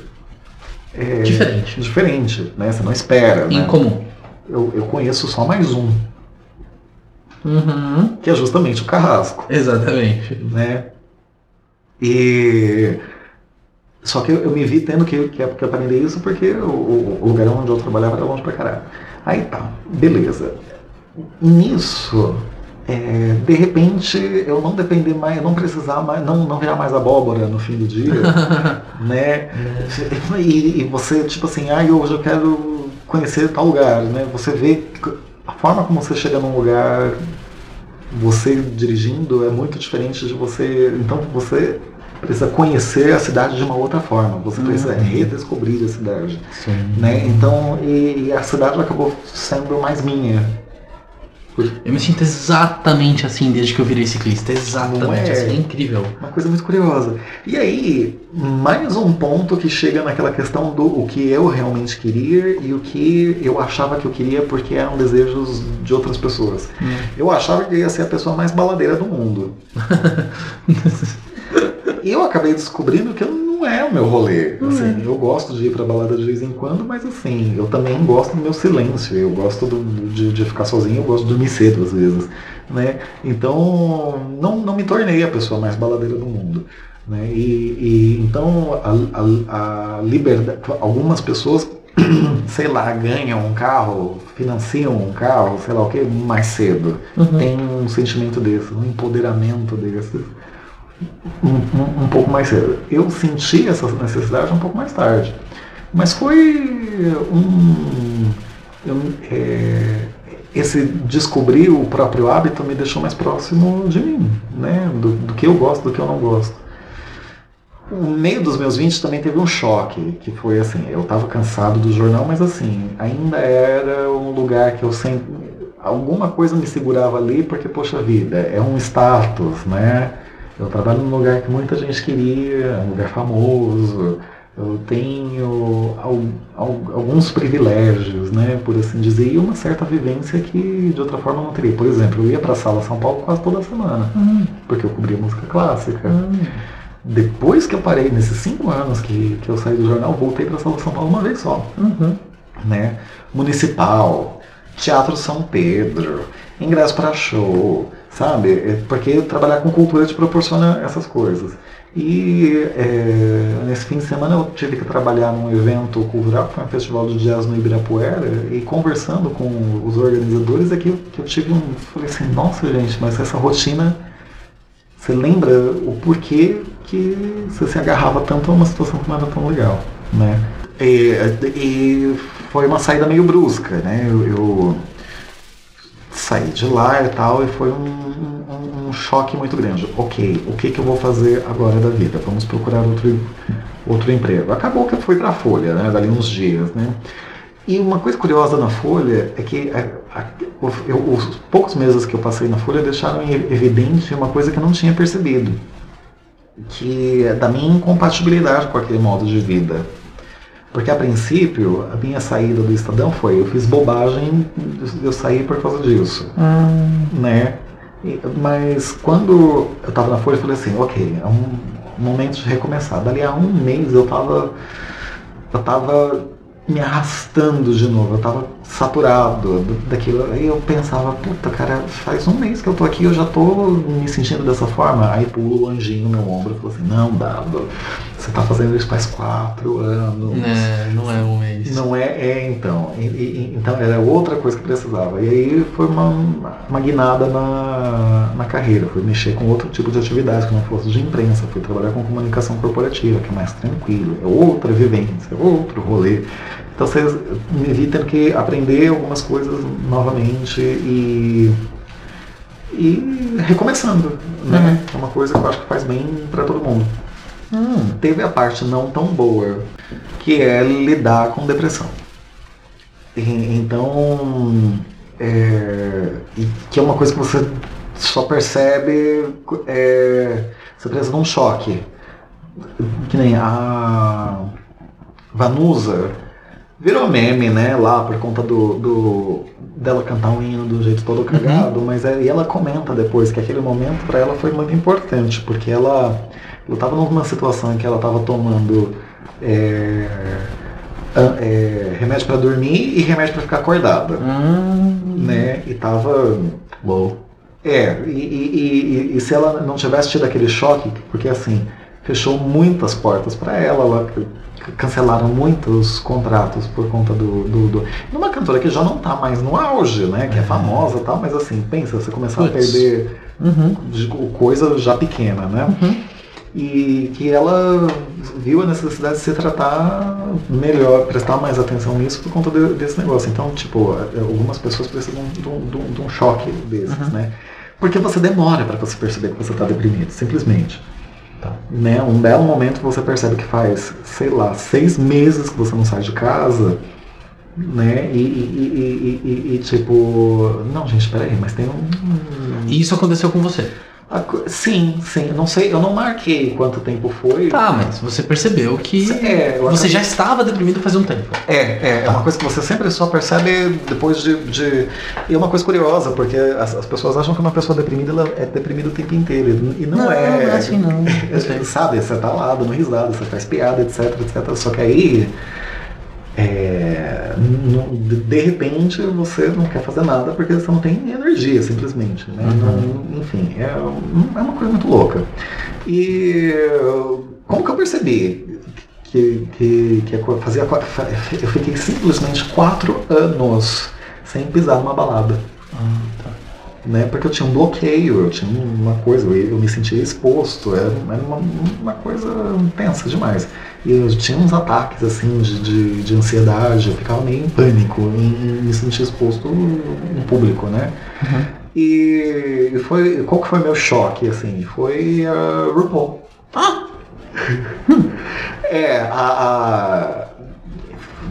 É, diferente. Diferente, né? Você não espera. Né? Incomum. Né? Eu, eu conheço só mais um. Uhum. Que é justamente o carrasco. Exatamente. Né? E só que eu, eu me vi tendo que, que, que aprender isso porque o, o, lugar onde eu trabalhava era longe pra caralho. Aí tá, beleza. Nisso, é, de repente, eu não depender mais, eu não precisar mais, não, não virar mais abóbora no fim do dia, né? E, e, você, tipo assim, ah, hoje eu quero conhecer tal lugar, né? Você vê a forma como você chega num lugar, você dirigindo é muito diferente de você. Então você precisa conhecer a cidade de uma outra forma, você precisa uhum. redescobrir a cidade. Sim. Né? Então, e, e, a cidade acabou sendo mais minha. Eu me sinto exatamente assim desde que eu virei ciclista. Exatamente é? assim. É incrível. Uma coisa muito curiosa. E aí, mais um ponto que chega naquela questão do o que eu realmente queria e o que eu achava que eu queria porque eram desejos de outras pessoas. Hum. Eu achava que eu ia ser a pessoa mais baladeira do mundo. E eu acabei descobrindo que não é o meu rolê. Assim, Eu gosto de ir pra balada de vez em quando, mas assim, eu também gosto do meu silêncio. Eu gosto do- de, de ficar sozinho, eu gosto de dormir cedo às vezes. Né? Então, não, não me tornei a pessoa mais baladeira do mundo. Né? E, e então, a, a, a liberdade. Algumas pessoas, sei lá, ganham um carro, financiam um carro, sei lá o que, mais cedo. Uhum. Tem um sentimento desse, um empoderamento desse um, um, um pouco mais cedo. Eu senti essa necessidade um pouco mais tarde. Mas foi um. eu- é, esse descobrir o próprio hábito me deixou mais próximo de mim, né? Do, do que eu gosto, do que eu não gosto. No meio dos meus 20 também teve um choque, que foi assim, eu estava cansado do jornal, mas assim, ainda era um lugar que eu sempre. Alguma coisa me segurava ali, porque, poxa vida, é um status, né? Eu trabalho num lugar que muita gente queria, um lugar famoso. Eu tenho al- al- alguns privilégios, né, por assim dizer, e uma certa vivência que de outra forma não teria. Por exemplo, eu ia para a Sala São Paulo quase toda semana, Hum. porque eu cobria música clássica. Hum. Depois que eu parei, nesses cinco anos que, que eu saí do jornal, voltei para a Sala São Paulo uma vez só Uhum. né? Municipal, Teatro São Pedro, ingresso para show, sabe? É Porque trabalhar com cultura te proporciona essas coisas. E é, nesse fim de semana eu tive que trabalhar num evento cultural, que foi um festival de jazz no Ibirapuera, e conversando com os organizadores é eu, que eu tive um. Falei assim, nossa gente, mas essa rotina. Você lembra o porquê que você se agarrava tanto a uma situação que não era tão legal, né? E, e foi uma saída meio brusca, né? Eu, eu saí de lá e tal, e foi um, um- um choque muito grande. Ok, o que, que eu vou fazer agora da vida? Vamos procurar outro, outro emprego. Acabou que eu fui para a Folha, né? Dali uns dias, né? E uma coisa curiosa na Folha é que a- a- o- eu- os poucos meses que eu passei na Folha deixaram evidente uma coisa que eu não tinha percebido, que é da minha incompatibilidade com aquele modo de vida. Porque a princípio, a minha saída do Estadão foi, eu fiz bobagem, eu saí por causa disso, Hum. né? E- mas quando eu estava na Folha, eu falei assim, ok, é um momento de recomeçar. Dali a um mês eu estava eu tava me arrastando de novo, eu tava saturado do- daquilo. Aí eu pensava, puta, cara, faz um mês que eu tô aqui, eu já tô me sentindo dessa forma. Aí pula o anjinho no meu ombro e falou assim, não, Dado, você tá fazendo isso faz quatro anos. É, não é um mês. Não é, é então. E- e- então era outra coisa que precisava. E aí foi uma, uma guinada na, na carreira. Fui mexer com outro tipo de atividade que não fosse de imprensa. Fui trabalhar com comunicação corporativa, que é mais tranquilo. É outra vivência, é outro rolê. Então vocês me vi tendo que aprender algumas coisas novamente e. E recomeçando, né? É uma coisa que eu acho que faz bem para todo mundo. Hum. Teve a parte não tão boa, que é lidar com depressão. E- então, é, que é uma coisa que você só percebe, é, você precisa de um choque. Que nem a Vanusa virou meme, né, lá por conta do, do- dela cantar um hino do jeito todo cagado, mas é, e ela comenta depois que aquele momento para ela foi muito importante, porque ela eu estava numa situação em que ela estava tomando é, é, remédio para dormir e remédio para ficar acordada, Hum. né? E tava Uou. é, e, e- e- e se ela não tivesse tido aquele choque, porque assim, fechou muitas portas para ela, ela cancelaram muitos contratos por conta do, do, do- Numa cantora que já não tá mais no auge, né? Que é famosa e tal, mas assim, pensa, você começar a Puts. perder Uhum. coisa já pequena, né? Uhum. E que ela viu a necessidade de se tratar melhor, prestar mais atenção nisso por conta de- desse negócio. Então, tipo, algumas pessoas precisam de um, de um- de um choque desses, Uhum. né? Porque você demora para você perceber que você está deprimido, simplesmente. Tá. Né? Um belo momento você percebe que faz, sei lá, seis meses que você não sai de casa Né? E, e, e, e, tipo. Não, gente, peraí, mas tem um. E isso aconteceu com você? Sim, sim. Eu não sei, eu não marquei quanto tempo foi. Tá, mas você percebeu que é, você já estava deprimido faz um tempo. É, é, é uma coisa que você sempre só percebe depois de. de... E é uma coisa curiosa, porque as, as, pessoas acham que uma pessoa deprimida ela é deprimida o tempo inteiro. E não, não é. Não, é assim não. Sabe, você tá lá dando risada, você faz piada, etc, etc. Só que aí é, de repente você não quer fazer nada porque você não tem energia, simplesmente. Né? Uhum. Não, enfim, é, é uma coisa muito louca. E como que eu percebi que, que, que fazia, eu fiquei simplesmente quatro anos sem pisar numa balada. Ah, tá. Né, porque eu tinha um bloqueio, eu tinha uma coisa, eu, me sentia exposto, era, era uma, uma coisa tensa demais. E eu tinha uns ataques assim de, de, de ansiedade, eu ficava meio em pânico em me sentir exposto em público, né? Uhum. E foi. Qual que foi meu choque, assim? Foi a uh, RuPaul. Ah! é, a, a,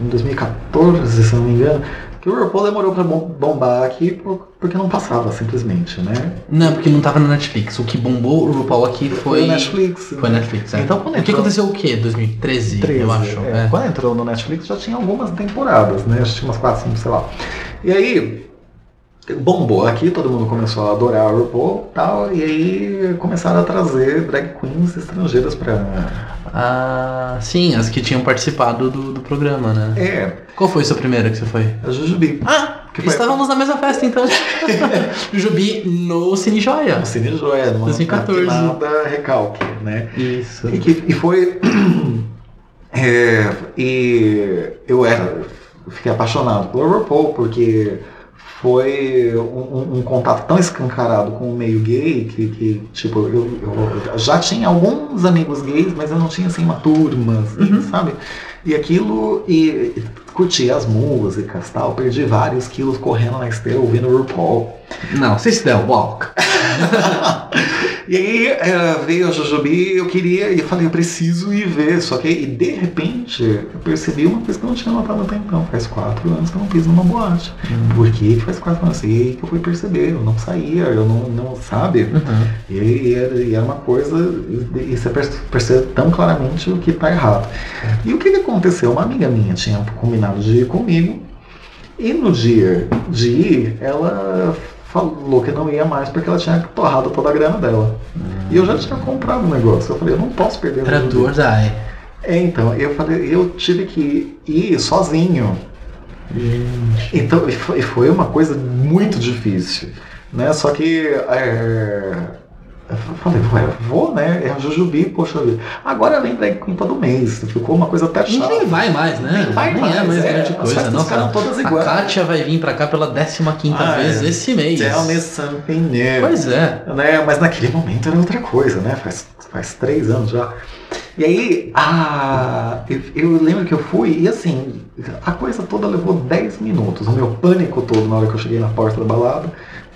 em 2014, se não me engano, que o RuPaul demorou pra bombar aqui porque não passava, simplesmente, né? Não, porque não tava na Netflix. O que bombou o RuPaul aqui foi. Foi Netflix. Foi Netflix, é. Então, quando o que aconteceu o quê? 2013, 13, eu acho. É. É. Quando entrou no Netflix já tinha algumas temporadas, né? Acho que tinha umas 4, 5, sei lá. E aí, bombou aqui, todo mundo começou a adorar o RuPaul e tal, e aí começaram a trazer drag queens estrangeiras pra. Ah, sim, as que tinham participado do, do programa, né? É. Qual foi a sua primeira que você foi? A Jujubi. Ah! Que foi- Estávamos na mesma festa, então. Jujubi no Cine Joia. No Cine Joia, numa 2014. nada recalque, né? Isso. E, que- e foi. é, e eu era. eu Fiquei apaixonado pelo RuPaul, porque foi um, um- contato tão escancarado com o meio gay que, que, tipo, eu, eu já tinha alguns amigos gays, mas eu não tinha assim uma turma, assim, Uhum. sabe? E aquilo, e, e curti as músicas tal, perdi vários quilos correndo na esteira ouvindo o RuPaul. Não, se der walk. E aí veio a Jojobi, eu queria, e eu falei, eu preciso ir ver. Só que e de repente eu percebi uma coisa que eu não tinha notado até então. Faz quatro anos que eu não piso numa boate. Por que faz quatro anos? E aí que eu fui perceber, eu não saía, eu não, não sabe? Uhum. E, e era, e era uma coisa, e, e você perce- percebe tão claramente o que está errado. E o que, que aconteceu? Uma amiga minha tinha combinado de ir comigo, e no dia de ir, ela falou que não ia mais porque ela tinha torrado toda a grana dela. E eu já tinha comprado o negócio. Eu falei, eu não posso perder o Era dinheiro. do or die. É, então, eu falei, eu tive que ir sozinho. Então, e foi, e foi uma coisa muito difícil, né? Só que é, eu falei, ué, vou, né? É a Jujubi, poxa vida. Agora ela lembra Queen todo mês, ficou uma coisa até A gente chata. nem vai mais, né? Nem vai é mais, mais é. grande coisa. Nossa, ficaram todas a iguais. Kátia vai vir pra cá pela 15 Ah, vez é. esse mês. Tell me something new. Pois é. né? Mas naquele momento era outra coisa, né? Faz, faz três anos já. E aí, ah, eu, eu lembro que eu fui e assim, a coisa toda levou 10 minutos. O meu pânico todo na hora que eu cheguei na porta da balada,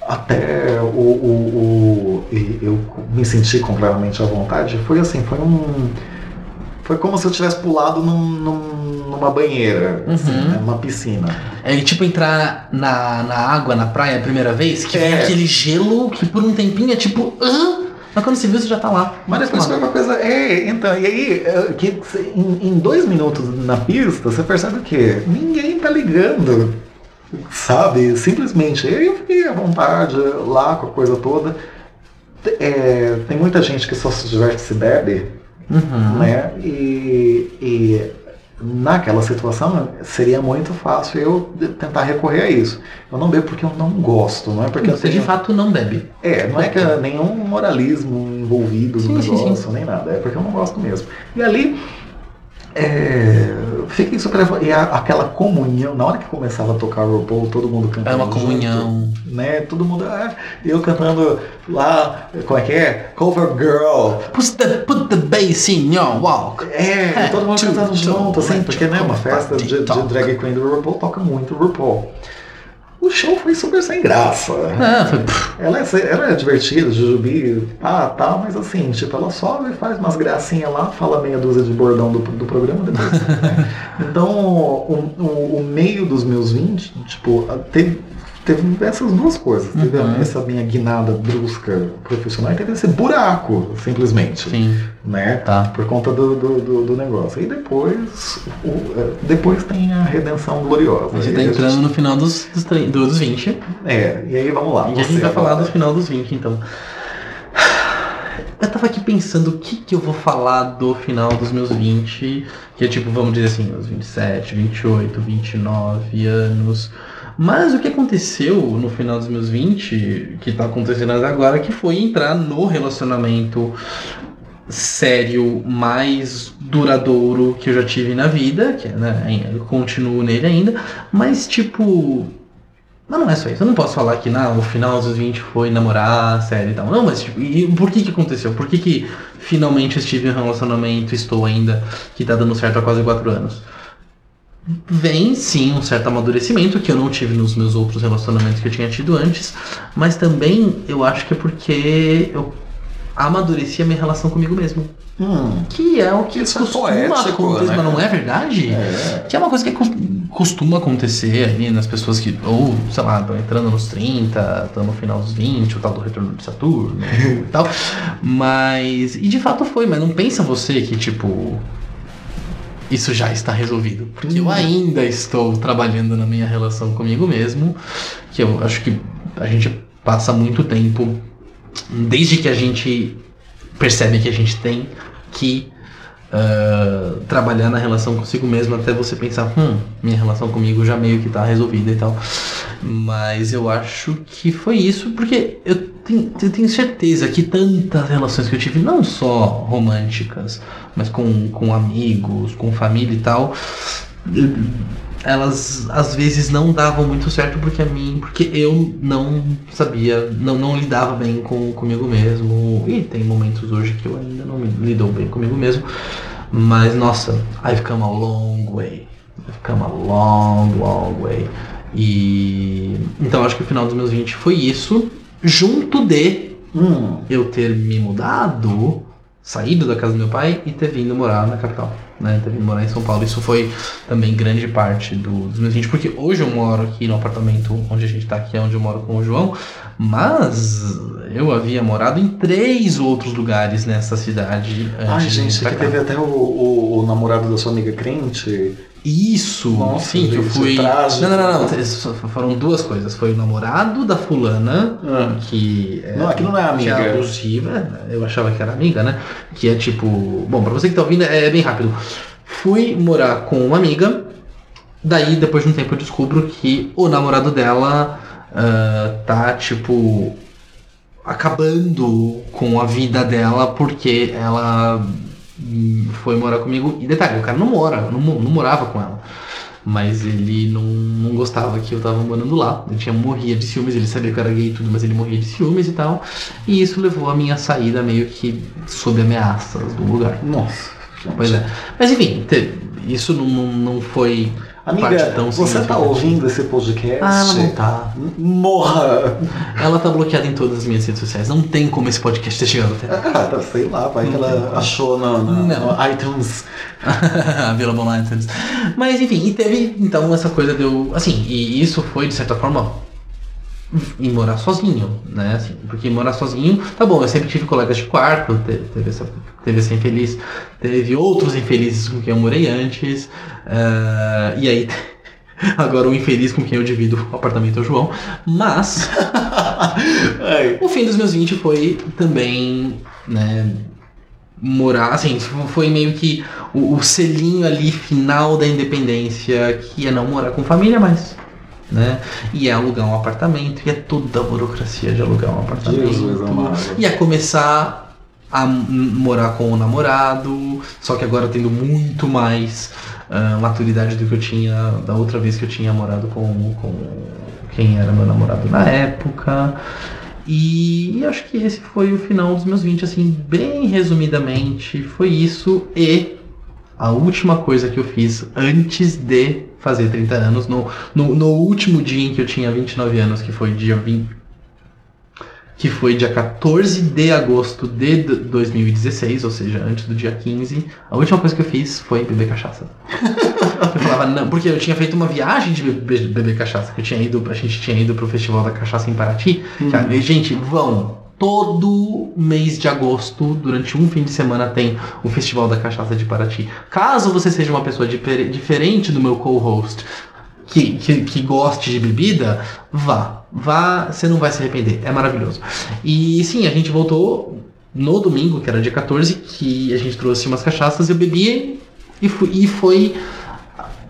até o, o, o- eu me senti completamente à vontade, foi assim, foi um. Foi como se eu tivesse pulado num- num- numa banheira, assim, Uhum. né? numa piscina. É tipo entrar na, na água, na praia a primeira vez, que É. aquele gelo que por um tempinho é tipo. "Hã?" Mas quando você viu, você já tá lá. Mas depois foi uma coisa. É, então, e aí, é, que, em, em dois minutos na pista, você percebe o quê? Ninguém tá ligando. Sabe? Simplesmente. E eu fiquei à vontade lá com a coisa toda. É, tem muita gente que só se diverte se bebe, Uhum. né? E, e naquela situação seria muito fácil eu de- tentar recorrer a isso. Eu não bebo porque eu não gosto, não é porque eu Você de tenho- fato não bebe. é, não é que é nenhum moralismo envolvido no Sim, sim, sim. negócio, nem nada. É porque eu não gosto mesmo. E ali, é, fiquei super... E a- aquela comunhão, na hora que começava a tocar o RuPaul, todo mundo cantando É uma junto, comunhão. né? Todo mundo... ah, eu cantando lá, como é que é? Cover Girl. Put the, put the bass in your walk. É, É, todo mundo cantando junto, assim, porque né, uma festa de, de drag queen do RuPaul toca muito RuPaul. O show foi super sem graça. Foi. Ela é, ela é divertida, Jujubi, ah, tá, mas assim, tipo, ela sobe, faz umas gracinhas lá, fala meia dúzia de bordão do, do programa depois. né? Então, o, o, o meio dos meus 20, tipo, teve, teve essas duas coisas. Teve Uhum. essa minha guinada brusca profissional e teve esse buraco, simplesmente. Sim, Né? tá. Por conta do, do, do- do negócio. E depois, o- é, depois tem a redenção gloriosa. A gente tá entrando no final dos, dos, dos 20. É, e aí vamos lá. E a gente vai falar do final dos 20, então. Eu tava aqui pensando o que que eu vou falar do final dos meus 20, que é tipo, vamos dizer assim, os 27, 28, 29 anos. Mas o que aconteceu no final dos meus 20, que tá acontecendo agora, que foi entrar no relacionamento sério mais duradouro que eu já tive na vida, que né, eu continuo nele ainda, mas tipo, mas não é só isso. Eu não posso falar que não, o final dos 20 foi namorar, sério e tal. Não, mas tipo, e por que que aconteceu? Por que que finalmente estive em um relacionamento, estou ainda, que tá dando certo há quase 4 anos? Vem sim um certo amadurecimento que eu não tive nos meus outros relacionamentos que eu tinha tido antes, mas também eu acho que é porque eu amadureci a minha relação comigo mesmo. Hum, Que é o que Isso é costuma poético, acontecer, né? mas não é verdade? é. Que é uma coisa que cos- costuma acontecer ali nas pessoas que, ou, sei lá, estão entrando nos 30, estão no final dos 20, o tal do retorno de Saturno e tal. Mas, e de fato foi, mas não pensa você que, tipo, isso já está resolvido. Porque eu Hum. ainda estou trabalhando na minha relação comigo mesmo, que eu acho que a gente passa muito tempo, desde que a gente percebe que a gente tem que ah, trabalhar na relação consigo mesmo até você pensar, hum, minha relação comigo já meio que tá resolvida e tal. Mas eu acho que foi isso, porque eu tenho, eu tenho certeza que tantas relações que eu tive, não só românticas, mas com, com amigos, com família e tal, elas às vezes não davam muito certo porque a mim, porque eu não sabia, não, não lidava bem com comigo mesmo. E tem momentos hoje que eu ainda não me lido bem comigo mesmo. Mas nossa, I've come a long way. I've come a long, long way. E então acho que o final dos meus 20 foi isso, junto de Hum, eu ter me mudado, saído da casa do meu pai e ter vindo morar na capital, né? Ter vindo morar em São Paulo. Isso foi também grande parte do- dos meus 20, porque hoje eu moro aqui no apartamento onde a gente tá aqui, é onde eu moro com o João, mas eu havia morado em três outros lugares nessa cidade antes Ai, gente, que teve até o, o, o namorado da sua amiga crente. Isso, Nossa, sim, que eu fui. trágico. Não, não, não, não. Foram duas coisas. Foi o namorado da fulana, que é, Não, aquilo não é que amiga. é abusiva, eu achava que era amiga, né? Que é tipo. Bom, pra você que tá ouvindo, é bem rápido. Fui morar com uma amiga, daí depois de um tempo eu descubro que o namorado dela ah, tá, tipo. acabando com a vida dela porque ela foi morar comigo. E detalhe, o cara não mora, não, não morava com ela. Mas ele não, não gostava que eu tava morando lá. Ele tinha morria de ciúmes, ele sabia que eu era gay e tudo, mas ele morria de ciúmes e tal. E isso levou a minha saída meio que sob ameaças do lugar. Nossa. Pois é. Mas enfim, isso não, não, não foi. Amiga, você tá ouvindo esse podcast? Ah, ela não tá. Morra! Ela tá bloqueada em todas as minhas redes sociais. Não tem como esse podcast ter chegado até. Ah, tá, sei lá, vai que ela achou na, na- Não. no iTunes. Available Lanterns. Mas enfim, e teve então essa coisa de eu. Assim, e isso foi de certa forma em morar sozinho, né? Assim, porque morar sozinho, tá bom, eu sempre tive colegas de quarto, te- teve, essa, teve esse infeliz, teve outros infelizes com quem eu morei antes, eh, e aí agora o infeliz com quem eu divido o apartamento é o João, mas o fim dos meus 20 foi também, né, morar, assim, foi meio que o, o selinho ali final da independência, que é não morar com família mais, né, e é alugar um apartamento, e é toda a burocracia de alugar um apartamento, Jesus amado. e é começar a morar com o namorado, só que agora tendo muito mais ah, maturidade do que eu tinha da outra vez que eu tinha morado com, com quem era meu namorado na época. E, e acho que esse foi o final dos meus 20, assim, bem resumidamente, foi isso e a última coisa que eu fiz antes de fazer 30 anos, no, no, no último dia em que eu tinha 29 anos, que foi dia 20, que foi dia 14 de agosto de 2016, ou seja, antes do dia 15, a última coisa que eu fiz foi beber cachaça. eu falava, não, porque eu tinha feito uma viagem de beber, beber cachaça, que eu tinha ido, a gente tinha ido pro Festival da Cachaça em Paraty. Hum. Que, gente, vão, todo mês de agosto, durante um fim de semana, tem o Festival da Cachaça de Paraty. Caso você seja uma pessoa diferente do meu co-host, que, que, que, goste de bebida, vá. Vá, você não vai se arrepender. É maravilhoso. E sim, a gente voltou no domingo, que era dia 14, que a gente trouxe umas cachaças, eu bebi e, fui, e foi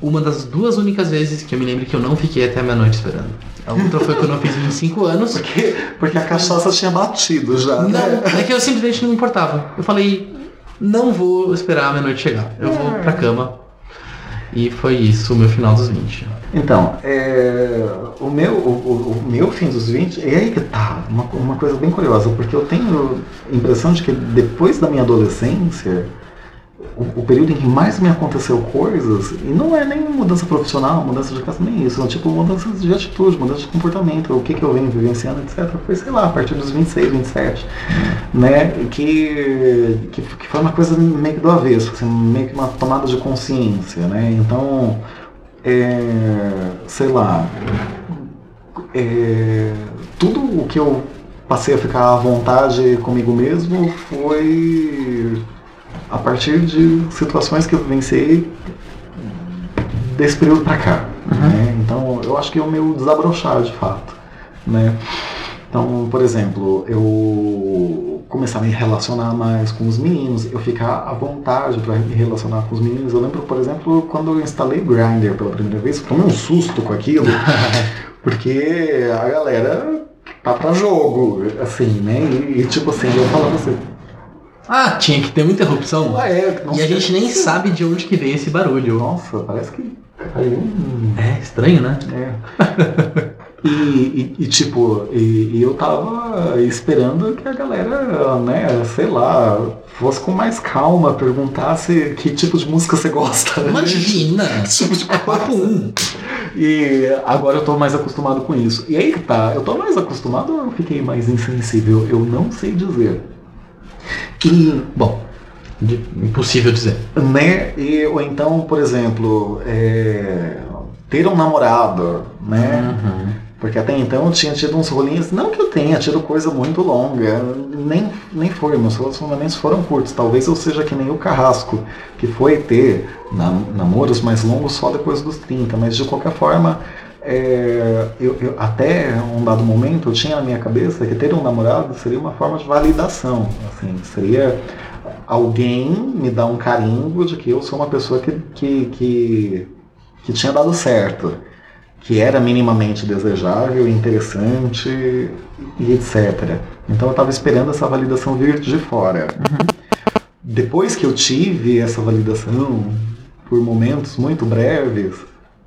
uma das duas únicas vezes que eu me lembro que eu não fiquei até a meia-noite esperando. A outra foi quando eu fiz 25 anos. Porque, porque a cachaça tinha batido já. Não, né? é que eu simplesmente não me importava. Eu falei, não vou esperar a meia-noite chegar. Eu vou pra cama. E foi isso o meu final dos 20. Então, é, o, meu, o, o, meu fim dos 20, é aí que tá, uma, uma coisa bem curiosa, porque eu tenho a impressão de que depois da minha adolescência, o, período em que mais me aconteceu coisas, e não é nem mudança profissional, mudança de casa, nem isso, é tipo mudança de atitude, mudança de comportamento, o que, que eu venho vivenciando, etc. Foi, sei lá, a partir dos 26, 27, né? Que, que, que foi uma coisa meio que do avesso, assim, meio que uma tomada de consciência, né? Então, é, sei lá, é, tudo o que eu passei a ficar à vontade comigo mesmo foi a partir de situações que eu vivenciei desse período para cá. Uhum. Né? Então, eu acho que é o meu desabrochar de fato. Né? Então, por exemplo, eu começar a me relacionar mais com os meninos, eu ficar à vontade para me relacionar com os meninos. Eu lembro, por exemplo, quando eu instalei o Grindr pela primeira vez, tomei um susto com aquilo, porque a galera tá pra jogo, assim, né? E, e tipo assim, eu falava assim, ah, tinha que ter uma interrupção. Ah, é, e a gente nem sabe de onde que veio esse barulho. Nossa, parece que caiu um... É, estranho, né? É. e, e, e, tipo, e, e, eu tava esperando que a galera, né, sei lá, fosse com mais calma, perguntasse que tipo de música você gosta. Imagina! tipo de papo um. E agora eu tô mais acostumado com isso. E aí que tá, eu tô mais acostumado ou eu fiquei mais insensível? Eu não sei dizer. E, bom, de, impossível dizer. Né? E, ou então, por exemplo, é, ter um namorado, né? Uhum. Porque até então eu tinha tido uns rolinhos, não que eu tenha tido coisa muito longa, nem, nem foi, meus relacionamentos foram curtos. Talvez eu seja que nem o Carrasco, que foi ter namoros mais longos só depois dos 30, mas de qualquer forma é, eu, eu, até um dado momento eu tinha na minha cabeça que ter um namorado seria uma forma de validação, assim, seria alguém me dar um carimbo de que eu sou uma pessoa que, que, que, que tinha dado certo, que era minimamente desejável, interessante e etc. Então eu estava esperando essa validação vir de fora. Uhum. Depois que eu tive essa validação, por momentos muito breves,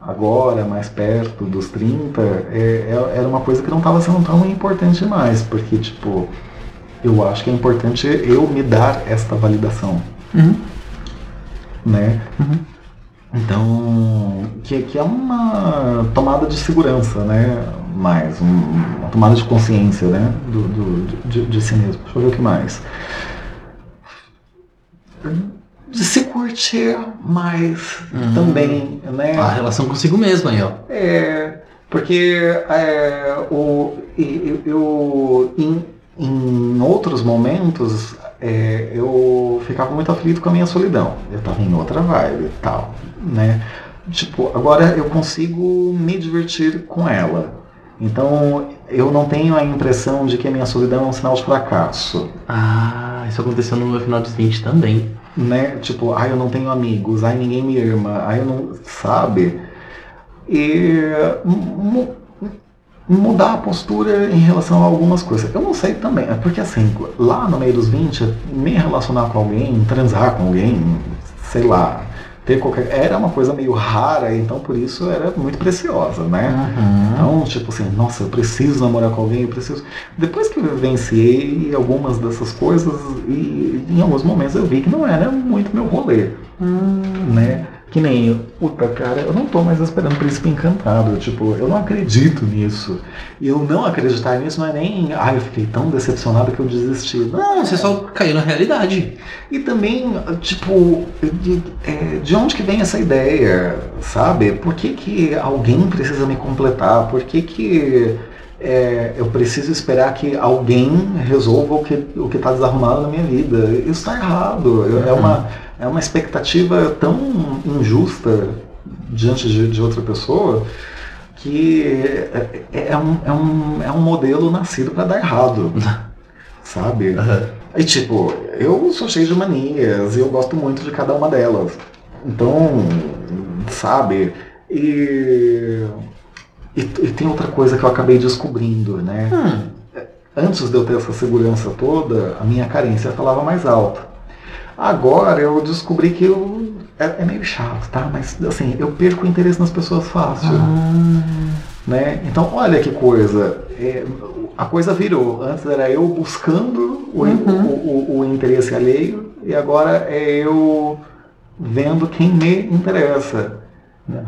agora, mais perto dos 30, é, é, era uma coisa que não estava sendo tão importante mais, porque, tipo, eu acho que é importante eu me dar esta validação. Uhum. Né? Uhum. Então, que, que é uma tomada de segurança, né? Mais, um, uma tomada de consciência, né? Do, do de, de si mesmo. Deixa eu ver o que mais de se curtir mais uhum. também, né? A relação consigo mesmo aí, ó. É, porque é, o, eu, eu em, em outros momentos é, eu ficava muito aflito com a minha solidão. Eu tava em outra vibe e tal, né? Tipo, agora eu consigo me divertir com ela. Então eu não tenho a impressão de que a minha solidão é um sinal de fracasso. Ah, isso aconteceu no meu final de 20 também né? Tipo, ai, eu não tenho amigos, ai, ninguém me ama, ai, eu não. Sabe? E mudar a postura em relação a algumas coisas. Eu não sei também, é porque assim, lá no meio dos 20, me relacionar com alguém, transar com alguém, sei lá, ter qualquer. Era uma coisa meio rara, então por isso era muito preciosa, né? Uhum. Então, tipo assim, nossa, eu preciso namorar com alguém, eu preciso. Depois que eu vivenciei algumas dessas coisas, e em alguns momentos eu vi que não era muito meu rolê, né? Que nem, puta cara, eu não tô mais esperando Príncipe Encantado. Tipo, eu não acredito nisso. E eu não acreditar nisso não é nem, ah, eu fiquei tão decepcionado que eu desisti. Não, você só caiu na realidade. E também, tipo, de, é, de onde que vem essa ideia, sabe? Por que, que alguém precisa me completar? Por que, que é, eu preciso esperar que alguém resolva o que o está desarrumado na minha vida? Isso está errado. É, uma, é uma expectativa tão injusta diante de, de outra pessoa que é, é, um, é, um, é um modelo nascido para dar errado, sabe? Uhum. E tipo, eu sou cheio de manias e eu gosto muito de cada uma delas. Então, sabe? E, e, e tem outra coisa que eu acabei descobrindo, né? Hum. Antes de eu ter essa segurança toda, a minha carência falava mais alta. Agora eu descobri que eu, é, é meio chato, tá? Mas assim, eu perco o interesse nas pessoas fácil. Ah. Né? Então, olha que coisa. É, a coisa virou. Antes era eu buscando o, Uhum. o, o, o interesse alheio e agora é eu vendo quem me interessa.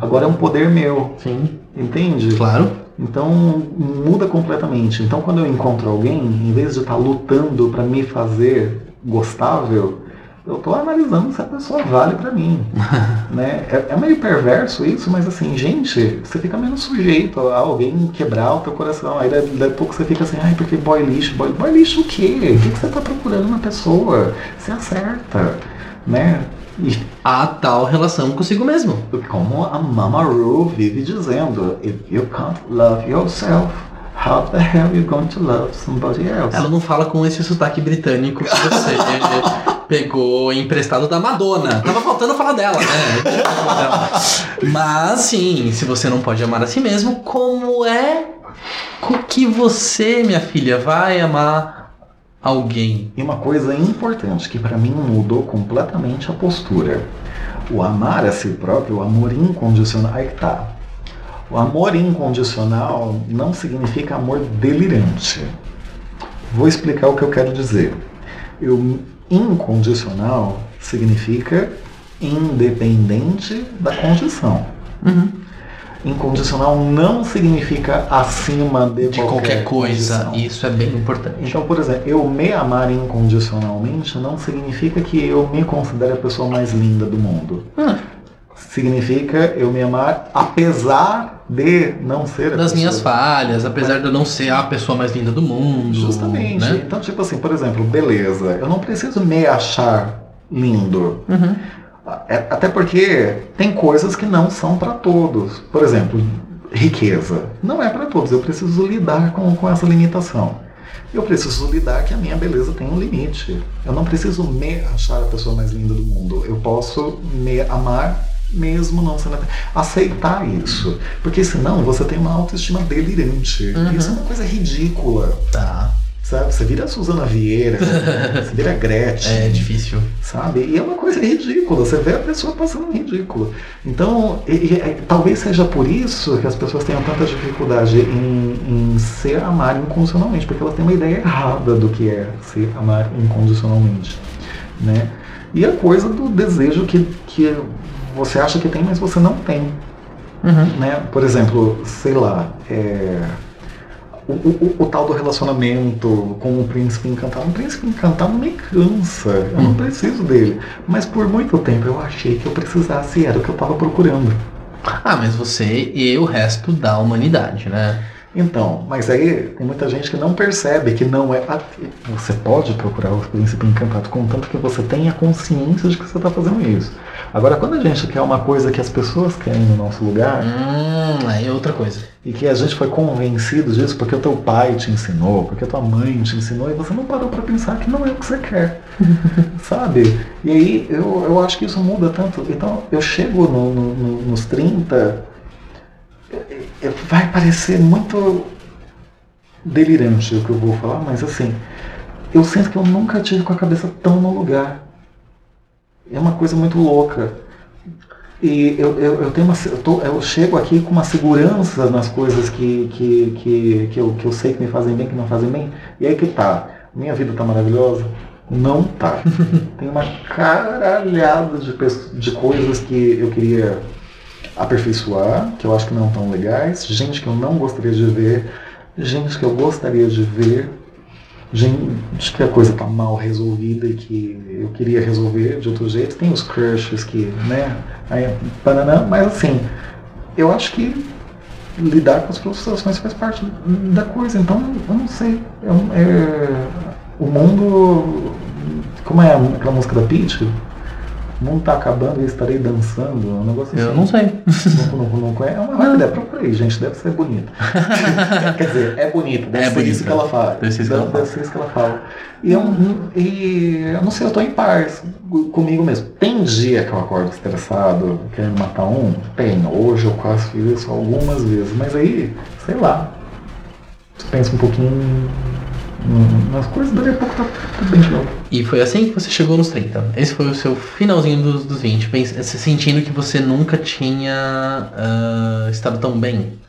Agora é um poder meu, Sim, entende? claro. Então muda completamente. Então quando eu encontro alguém, em vez de estar lutando para me fazer gostável, eu estou analisando se a pessoa vale para mim. né? é, é meio perverso isso, mas assim, gente, você fica menos sujeito a alguém quebrar o teu coração. Aí daí, daí a pouco você fica assim, ai, porque boy lixo, boy, boy lixo o quê? O que, que você está procurando na pessoa? Você acerta, né? A tal relação consigo mesmo. como a Mama Ru vive dizendo, if you can't love yourself, how the hell you going to love somebody else? Ela não fala com esse sotaque britânico que você pegou emprestado da Madonna. Tava faltando falar dela, né? Mas sim, se você não pode amar a si mesmo, como é que você, minha filha, vai amar alguém? E uma coisa importante que para mim mudou completamente a postura. O amar a si próprio, o amor incondicional, aí que tá. O amor incondicional não significa amor delirante. Vou explicar o que eu quero dizer. O incondicional significa independente da condição. Uhum. Incondicional não significa acima de, De qualquer coisa. condição. Isso é bem importante. Então, por exemplo, eu me amar incondicionalmente não significa que eu me considere a pessoa mais linda do mundo. Hum, Significa eu me amar apesar de não ser a das pessoa. minhas falhas, apesar de eu não ser a pessoa mais linda do mundo. Justamente. Né? Então, tipo assim, por exemplo, beleza. Eu não preciso me achar lindo. Uhum. É- Até porque tem coisas que não são para todos. Por exemplo, riqueza. Não é para todos. Eu preciso lidar com, com essa limitação. Eu preciso lidar que a minha beleza tem um limite. Eu não preciso me achar a pessoa mais linda do mundo. Eu posso me amar mesmo não sendo. Aceitar isso. Porque senão você tem uma autoestima delirante. Uhum. Isso é uma coisa ridícula. Tá. Sabe? Você vira a Suzana Vieira, você vira a Gretchen É difícil. sabe? E é uma coisa ridícula, você vê a pessoa passando ridículo. Então, e- e- e talvez seja por isso que as pessoas tenham tanta dificuldade em, em se amar incondicionalmente, porque elas têm uma ideia errada do que é se amar incondicionalmente, né? E a coisa do desejo que, que você acha que tem, mas você não tem, Uhum. né? Por exemplo, sei lá, é, o, o- o tal do relacionamento com o príncipe encantado. Um príncipe encantado me cansa, eu não preciso dele. Mas por muito tempo eu achei que eu precisasse, era o que eu estava procurando. Ah, mas você e o resto da humanidade, né? Então, mas aí tem muita gente que não percebe que não é. Você pode procurar o príncipe encantado, contanto que você tenha consciência de que você está fazendo isso. Agora, quando a gente quer uma coisa que as pessoas querem no nosso lugar, Hum, aí é outra coisa. e que a gente foi convencido disso porque o teu pai te ensinou, porque a tua mãe te ensinou, e você não parou para pensar que não é o que você quer, sabe? E aí eu, eu acho que isso muda tanto. Então eu chego no- no- no- nos 30, eh, eh, vai parecer muito delirante o que eu vou falar, mas assim, eu sinto que eu nunca tive com a cabeça tão no lugar. É uma coisa muito louca. E eu, eu, eu tenho uma, eu, tô, eu chego aqui com uma segurança nas coisas que, que, que, que, eu, que eu sei que me fazem bem, que não fazem bem. E aí que tá. Minha vida tá maravilhosa? Não tá. Tem uma caralhada de, de coisas que eu queria aperfeiçoar, que eu acho que não tão legais, gente que eu não gostaria de ver, gente que eu gostaria de ver, gente que a coisa tá mal resolvida e que eu queria resolver de outro jeito. Tem os crushes que, né, aí, banana, mas assim, eu acho que lidar com as frustrações faz parte da coisa, então eu não sei. Eu, é, o mundo. Como é aquela música da Peach? O mundo tá acabando e estarei dançando. Um negócio assim. Eu não sei. Não, não, não, é uma rápida, ideia. Procurei, gente. Deve ser bonita. Quer dizer, é bonita. Deve é ser bonita. isso que ela fala. Deve ser isso que ela, deve ser isso que ela fala. E eu, e eu não sei, eu tô em paz comigo mesmo. Tem dia que eu acordo estressado, querendo matar um? Tem. Hoje eu quase fiz isso algumas vezes. Mas aí, sei lá. Pensa um pouquinho nas coisas, dali a pouco tá tudo bem de novo. E foi assim que você chegou nos 30. Esse foi o seu finalzinho dos, dos 20, sentindo que você nunca tinha uh, estado tão bem.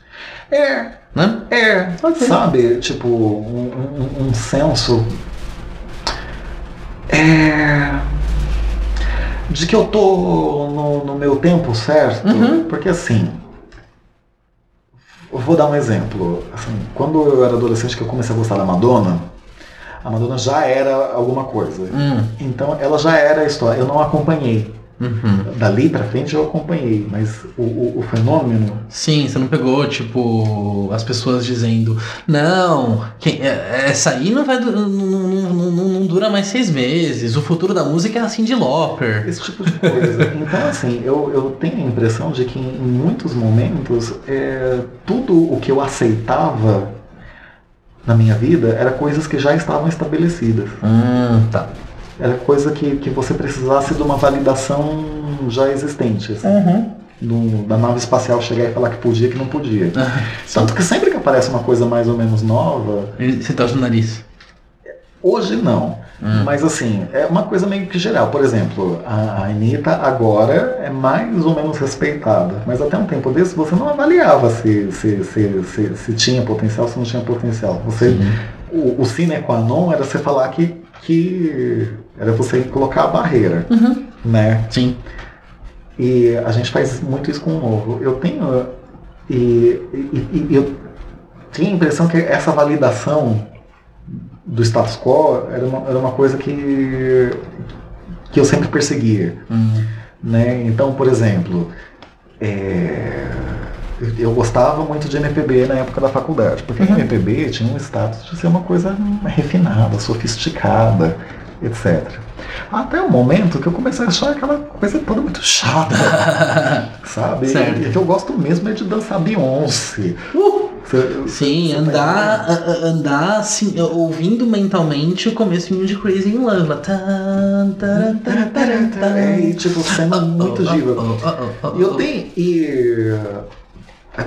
É. Né? É. Okay. Sabe, tipo, um, um, um senso. É. De que eu tô no, no meu tempo certo. Uhum. Porque assim. Eu vou dar um exemplo. Assim, quando eu era adolescente que eu comecei a gostar da Madonna, a Madonna já era alguma coisa. Hum. Então ela já era a história. Eu não acompanhei. Uhum. Dali pra frente eu acompanhei, mas o, o, o, fenômeno. Sim, você não pegou, tipo, as pessoas dizendo, não, quem, é, essa aí não vai não, não, não, não, dura mais seis meses, o futuro da música é assim de Lauper. Esse tipo de coisa. então, assim, eu, eu tenho a impressão de que em muitos momentos é, tudo o que eu aceitava na minha vida era coisas que já estavam estabelecidas. Hum, tá era coisa que, que você precisasse de uma validação já existente. Assim. Uhum. Do, da nave espacial chegar e falar que podia que não podia. Tanto que sempre que aparece uma coisa mais ou menos nova. Você torce no nariz. Hoje não. Hum. Mas assim, é uma coisa meio que geral. Por exemplo, a, a Anitta agora é mais ou menos respeitada. Mas até um tempo desse você não avaliava se, se, se, se, se tinha potencial, se não tinha potencial. Você, o, o sine qua non era você falar que, que era você colocar a barreira, uhum. né? Sim. E a gente faz muito isso com o novo. Eu tenho e, e, e eu tinha a impressão que essa validação do status quo era uma, era uma coisa que que eu sempre perseguia, uhum. né? Então, por exemplo, é, eu gostava muito de MPB na época da faculdade, porque uhum. MPB tinha um status de ser uma coisa refinada, sofisticada, etc. Até o momento que eu comecei a achar aquela coisa toda muito chata, sabe? Certo. E que eu gosto mesmo é de dançar Beyoncé. Uh! Sim, andar, andar assim, ouvindo mentalmente o começo de Crazy in Love. Tipo, sendo muito diva. E eu tenho. E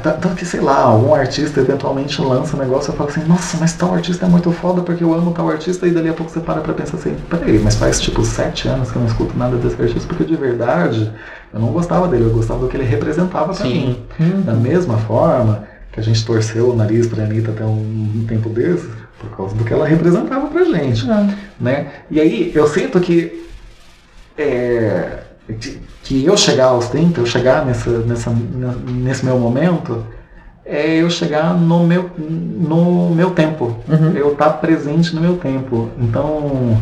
tanto que, sei lá, algum artista eventualmente lança um negócio e fala assim, nossa, mas tal artista é muito foda porque eu amo tal artista, e dali a pouco você para pra pensar assim, peraí, mas faz tipo sete anos que eu não escuto nada desse artista, porque de verdade eu não gostava dele, eu gostava do que ele representava pra Sim. mim. Da mesma forma que a gente torceu o nariz pra Anitta até um, tempo desses, por causa do que ela representava pra gente. Uhum. Né? E aí eu sinto que. É, que eu chegar aos 30, eu chegar nessa, nessa, nesse meu momento, é eu chegar no meu, no meu tempo. Uhum. Eu estar tá presente no meu tempo. Então,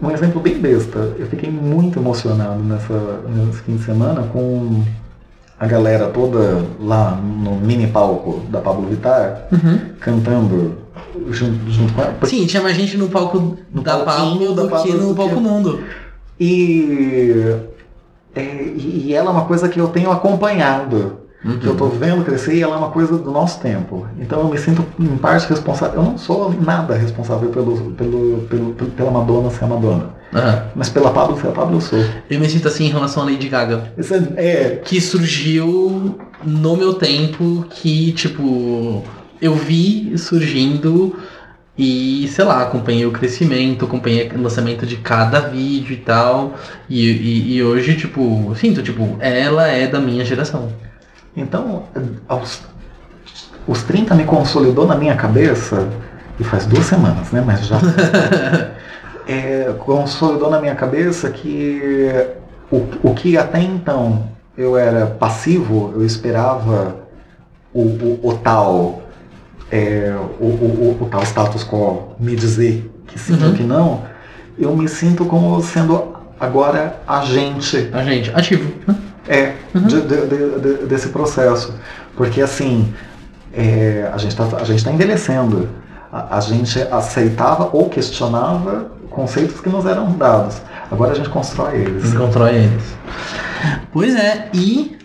um exemplo bem besta. Eu fiquei muito emocionado nessa, nesse fim de semana com a galera toda lá no mini palco da Pablo Vittar, uhum. cantando junto, junto com ela. Sim, tinha mais gente no palco no da Pablo do que no palco Mundo. E, é, e ela é uma coisa que eu tenho acompanhado. Uhum. Que eu estou vendo crescer e ela é uma coisa do nosso tempo. Então eu me sinto em parte responsável. Eu não sou nada responsável pelo, pelo, pelo, pela Madonna ser a Madonna. Uhum. Mas pela Pablo ser a Pablo eu sou. Eu me sinto assim em relação à Lady Gaga. É, é... Que surgiu no meu tempo que, tipo, eu vi surgindo E, sei lá, acompanhei o crescimento, acompanhei o lançamento de cada vídeo e tal. E, e, e hoje, tipo, sinto, tipo, ela é da minha geração. Então, aos, os 30 me consolidou na minha cabeça, e faz duas semanas, né? Mas já. é, consolidou na minha cabeça que o, o que até então eu era passivo, eu esperava o, o, o tal é, o, o, o, tal status quo me dizer que sim uhum. ou que não, eu me sinto como sendo agora agente. Agente, ativo. Né? É, uhum. de, de, de, desse processo. Porque assim, é, a gente está tá envelhecendo. A, a gente aceitava ou questionava conceitos que nos eram dados. Agora a gente constrói eles. A gente constrói eles. Pois é, e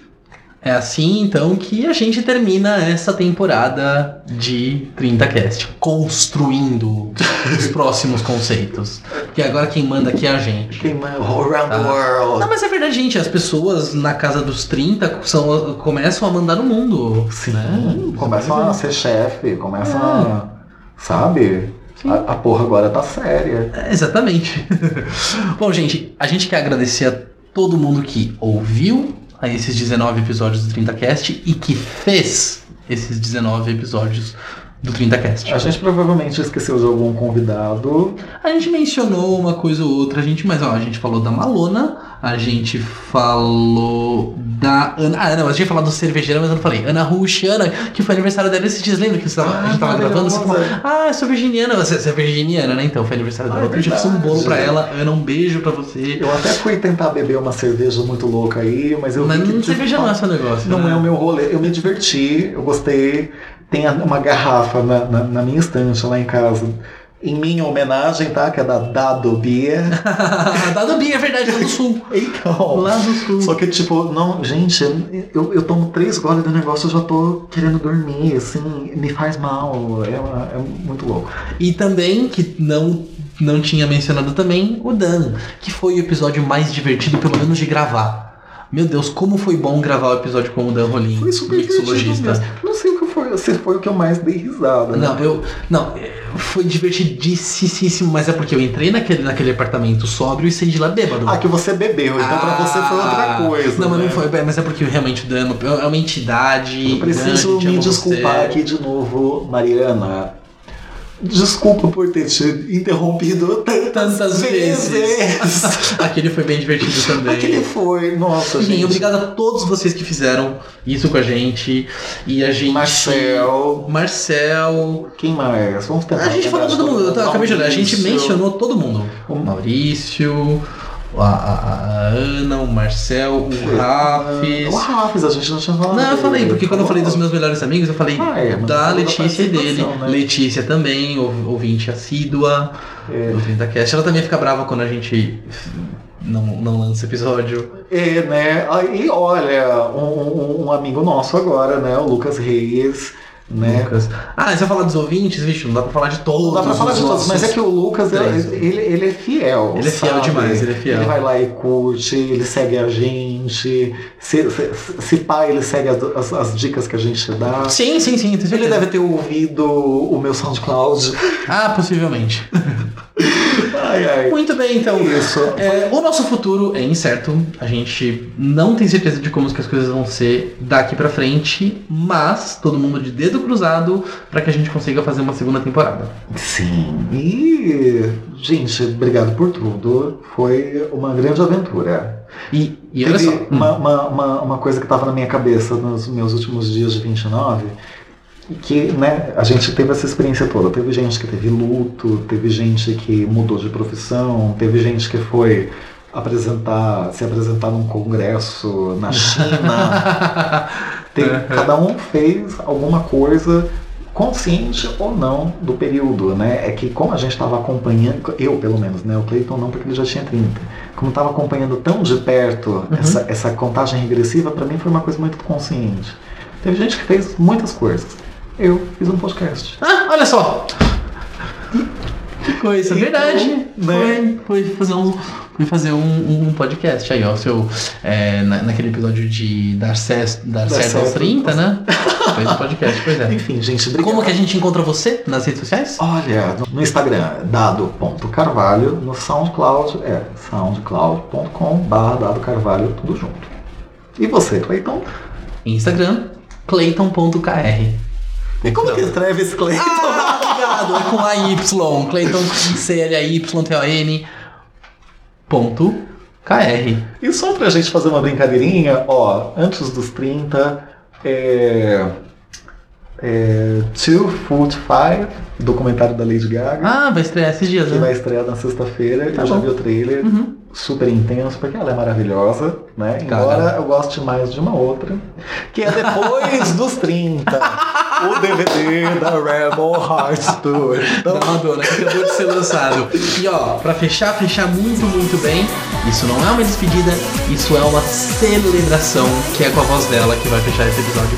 é assim então que a gente termina essa temporada de 30cast, construindo os próximos conceitos. Porque agora quem manda aqui é a gente. Quem manda around tá? the world. Não, mas é verdade, gente, as pessoas na casa dos 30 são, começam a mandar no mundo. Sim, né? começam a ser chefe, começam é. a. Sabe? A, a, porra agora tá séria. É, exatamente. Bom, gente, a gente quer agradecer a todo mundo que ouviu a esses 19 episódios do 30cast e que fez esses 19 episódios do 30cast. A gente provavelmente esqueceu de algum convidado. A gente mencionou uma coisa ou outra, a gente, mas ó, a gente falou da Malona, a gente falou da Ana. Ah, não, a gente ia falar do cervejeira, mas eu não falei. Ana Ruxiana, que foi aniversário dela esses dias, lembra que você tava, ah, a gente tava gravando? Você falou, ah, eu sou virginiana, você, você é virginiana, né? Então, foi aniversário dela. Ah, é eu fiz um bolo pra ela. Ana, um beijo pra você. Eu até fui tentar beber uma cerveja muito louca aí, mas eu mas vi que. Não, cerveja não é seu negócio. Não né? é o meu rolê. Eu me diverti, eu gostei. Tem uma garrafa na, na, na minha estante lá em casa em minha homenagem, tá? Que é da Dado Beer. Dado Beer, é verdade, lá do sul. então. Lá do sul. Só que, tipo, não, gente, eu, eu tomo três goles do negócio, eu já tô querendo dormir, assim, me faz mal. É, é muito louco. E também, que não não tinha mencionado também, o Dan, que foi o episódio mais divertido, pelo menos de gravar. Meu Deus, como foi bom gravar o episódio com o Dan Rolim, foi super mixologista. Não sei o que foi, o que eu mais dei risada. Né? Não, eu. Não, foi divertidíssimo, mas é porque eu entrei naquele, naquele apartamento sóbrio e saí de lá bêbado. Ah, que você bebeu, então ah, pra você foi outra ah, coisa. Não, né? mas não foi, mas é porque realmente o dano é uma entidade. Eu preciso me desculpar você. aqui de novo, Mariana. Desculpa por ter te interrompido tantas, tantas vezes. vezes. Aquele foi bem divertido também. Aquele foi, nossa, Sim, gente. obrigado a todos vocês que fizeram isso com a gente. E a gente. Marcel. Marcel. Quem mais? Vamos tentar. A gente falou todo mundo. Eu acabei de olhar. A gente mencionou todo mundo. O Maurício a, a, Ana, o Marcel, o Rafis. O Rafis, a gente não tinha falado. Não, eu falei, porque quando eu falei dos meus melhores amigos, eu falei ah, é, da Letícia e dele. Né? Letícia também, ouvinte assídua é. do 30cast. Ela também fica brava quando a gente não, não lança episódio. É, né? E olha, um, um amigo nosso agora, né? O Lucas Reis né? Lucas. Ah, você vai falar dos ouvintes, vixe, não dá pra falar de todos. Não dá pra falar de todos, mas é que o Lucas, ele, ele, ele, é fiel. Ele é fiel sabe? demais, ele é fiel. Ele vai lá e curte, ele segue a gente. Se, se, se pá, ele segue as, as, as, dicas que a gente dá. Sim, sim, sim. Ele deve ter ouvido o meu SoundCloud. Ah, possivelmente. ai, ai. Muito bem, então. Isso. É, o nosso futuro é incerto. A gente não tem certeza de como que as coisas vão ser daqui pra frente, mas todo mundo de dedo cruzado para que a gente consiga fazer uma segunda temporada. Sim. E, gente, obrigado por tudo. Foi uma grande aventura. E, e Teve só, uma, hum. uma, uma, uma coisa que estava na minha cabeça nos meus últimos dias de 29 que né, a gente teve essa experiência toda. Teve gente que teve luto, teve gente que mudou de profissão, teve gente que foi apresentar, se apresentar num congresso na China. Tem, cada um fez alguma coisa consciente ou não do período, né? É que como a gente estava acompanhando, eu pelo menos, né? O Cleiton não, porque ele já tinha 30. Como estava acompanhando tão de perto uhum. essa, essa contagem regressiva, para mim foi uma coisa muito consciente. Teve gente que fez muitas coisas. Eu fiz um podcast. Ah, olha só! Que coisa, então, verdade. Né? Foi, foi fazer um fui fazer um, um podcast aí, ó. Seu, é, na, naquele episódio de dar, certo, dar, certo aos certo. 30, né? Fez um podcast, pois é. Enfim, gente, obrigado. Como que a gente encontra você nas redes sociais? Olha, no Instagram, dado.carvalho, no SoundCloud é soundcloud.com dado carvalho, tudo junto. E você, Cleiton? Instagram, clayton.kr. E como que escreve esse Cleiton? Ah, obrigado. É com AY. Clayton C-L-A-Y-T-O-N ponto KR. E só pra gente fazer uma brincadeirinha, ó, antes dos 30, é. É. Two Foot Five, documentário da Lady Gaga, Ah, vai estrear esses dias, que né? vai estrear na sexta-feira. Tá eu já bom. vi o trailer, Uhum. super intenso, porque ela é maravilhosa, né? Embora eu goste mais de uma outra, que é depois dos 30, o DVD da Rebel Heart Tour. Então, Da Madonna, que acabou de ser lançado. E ó, pra fechar, fechar muito, muito bem, isso não é uma despedida, isso é uma celebração, que é com a voz dela que vai fechar esse episódio.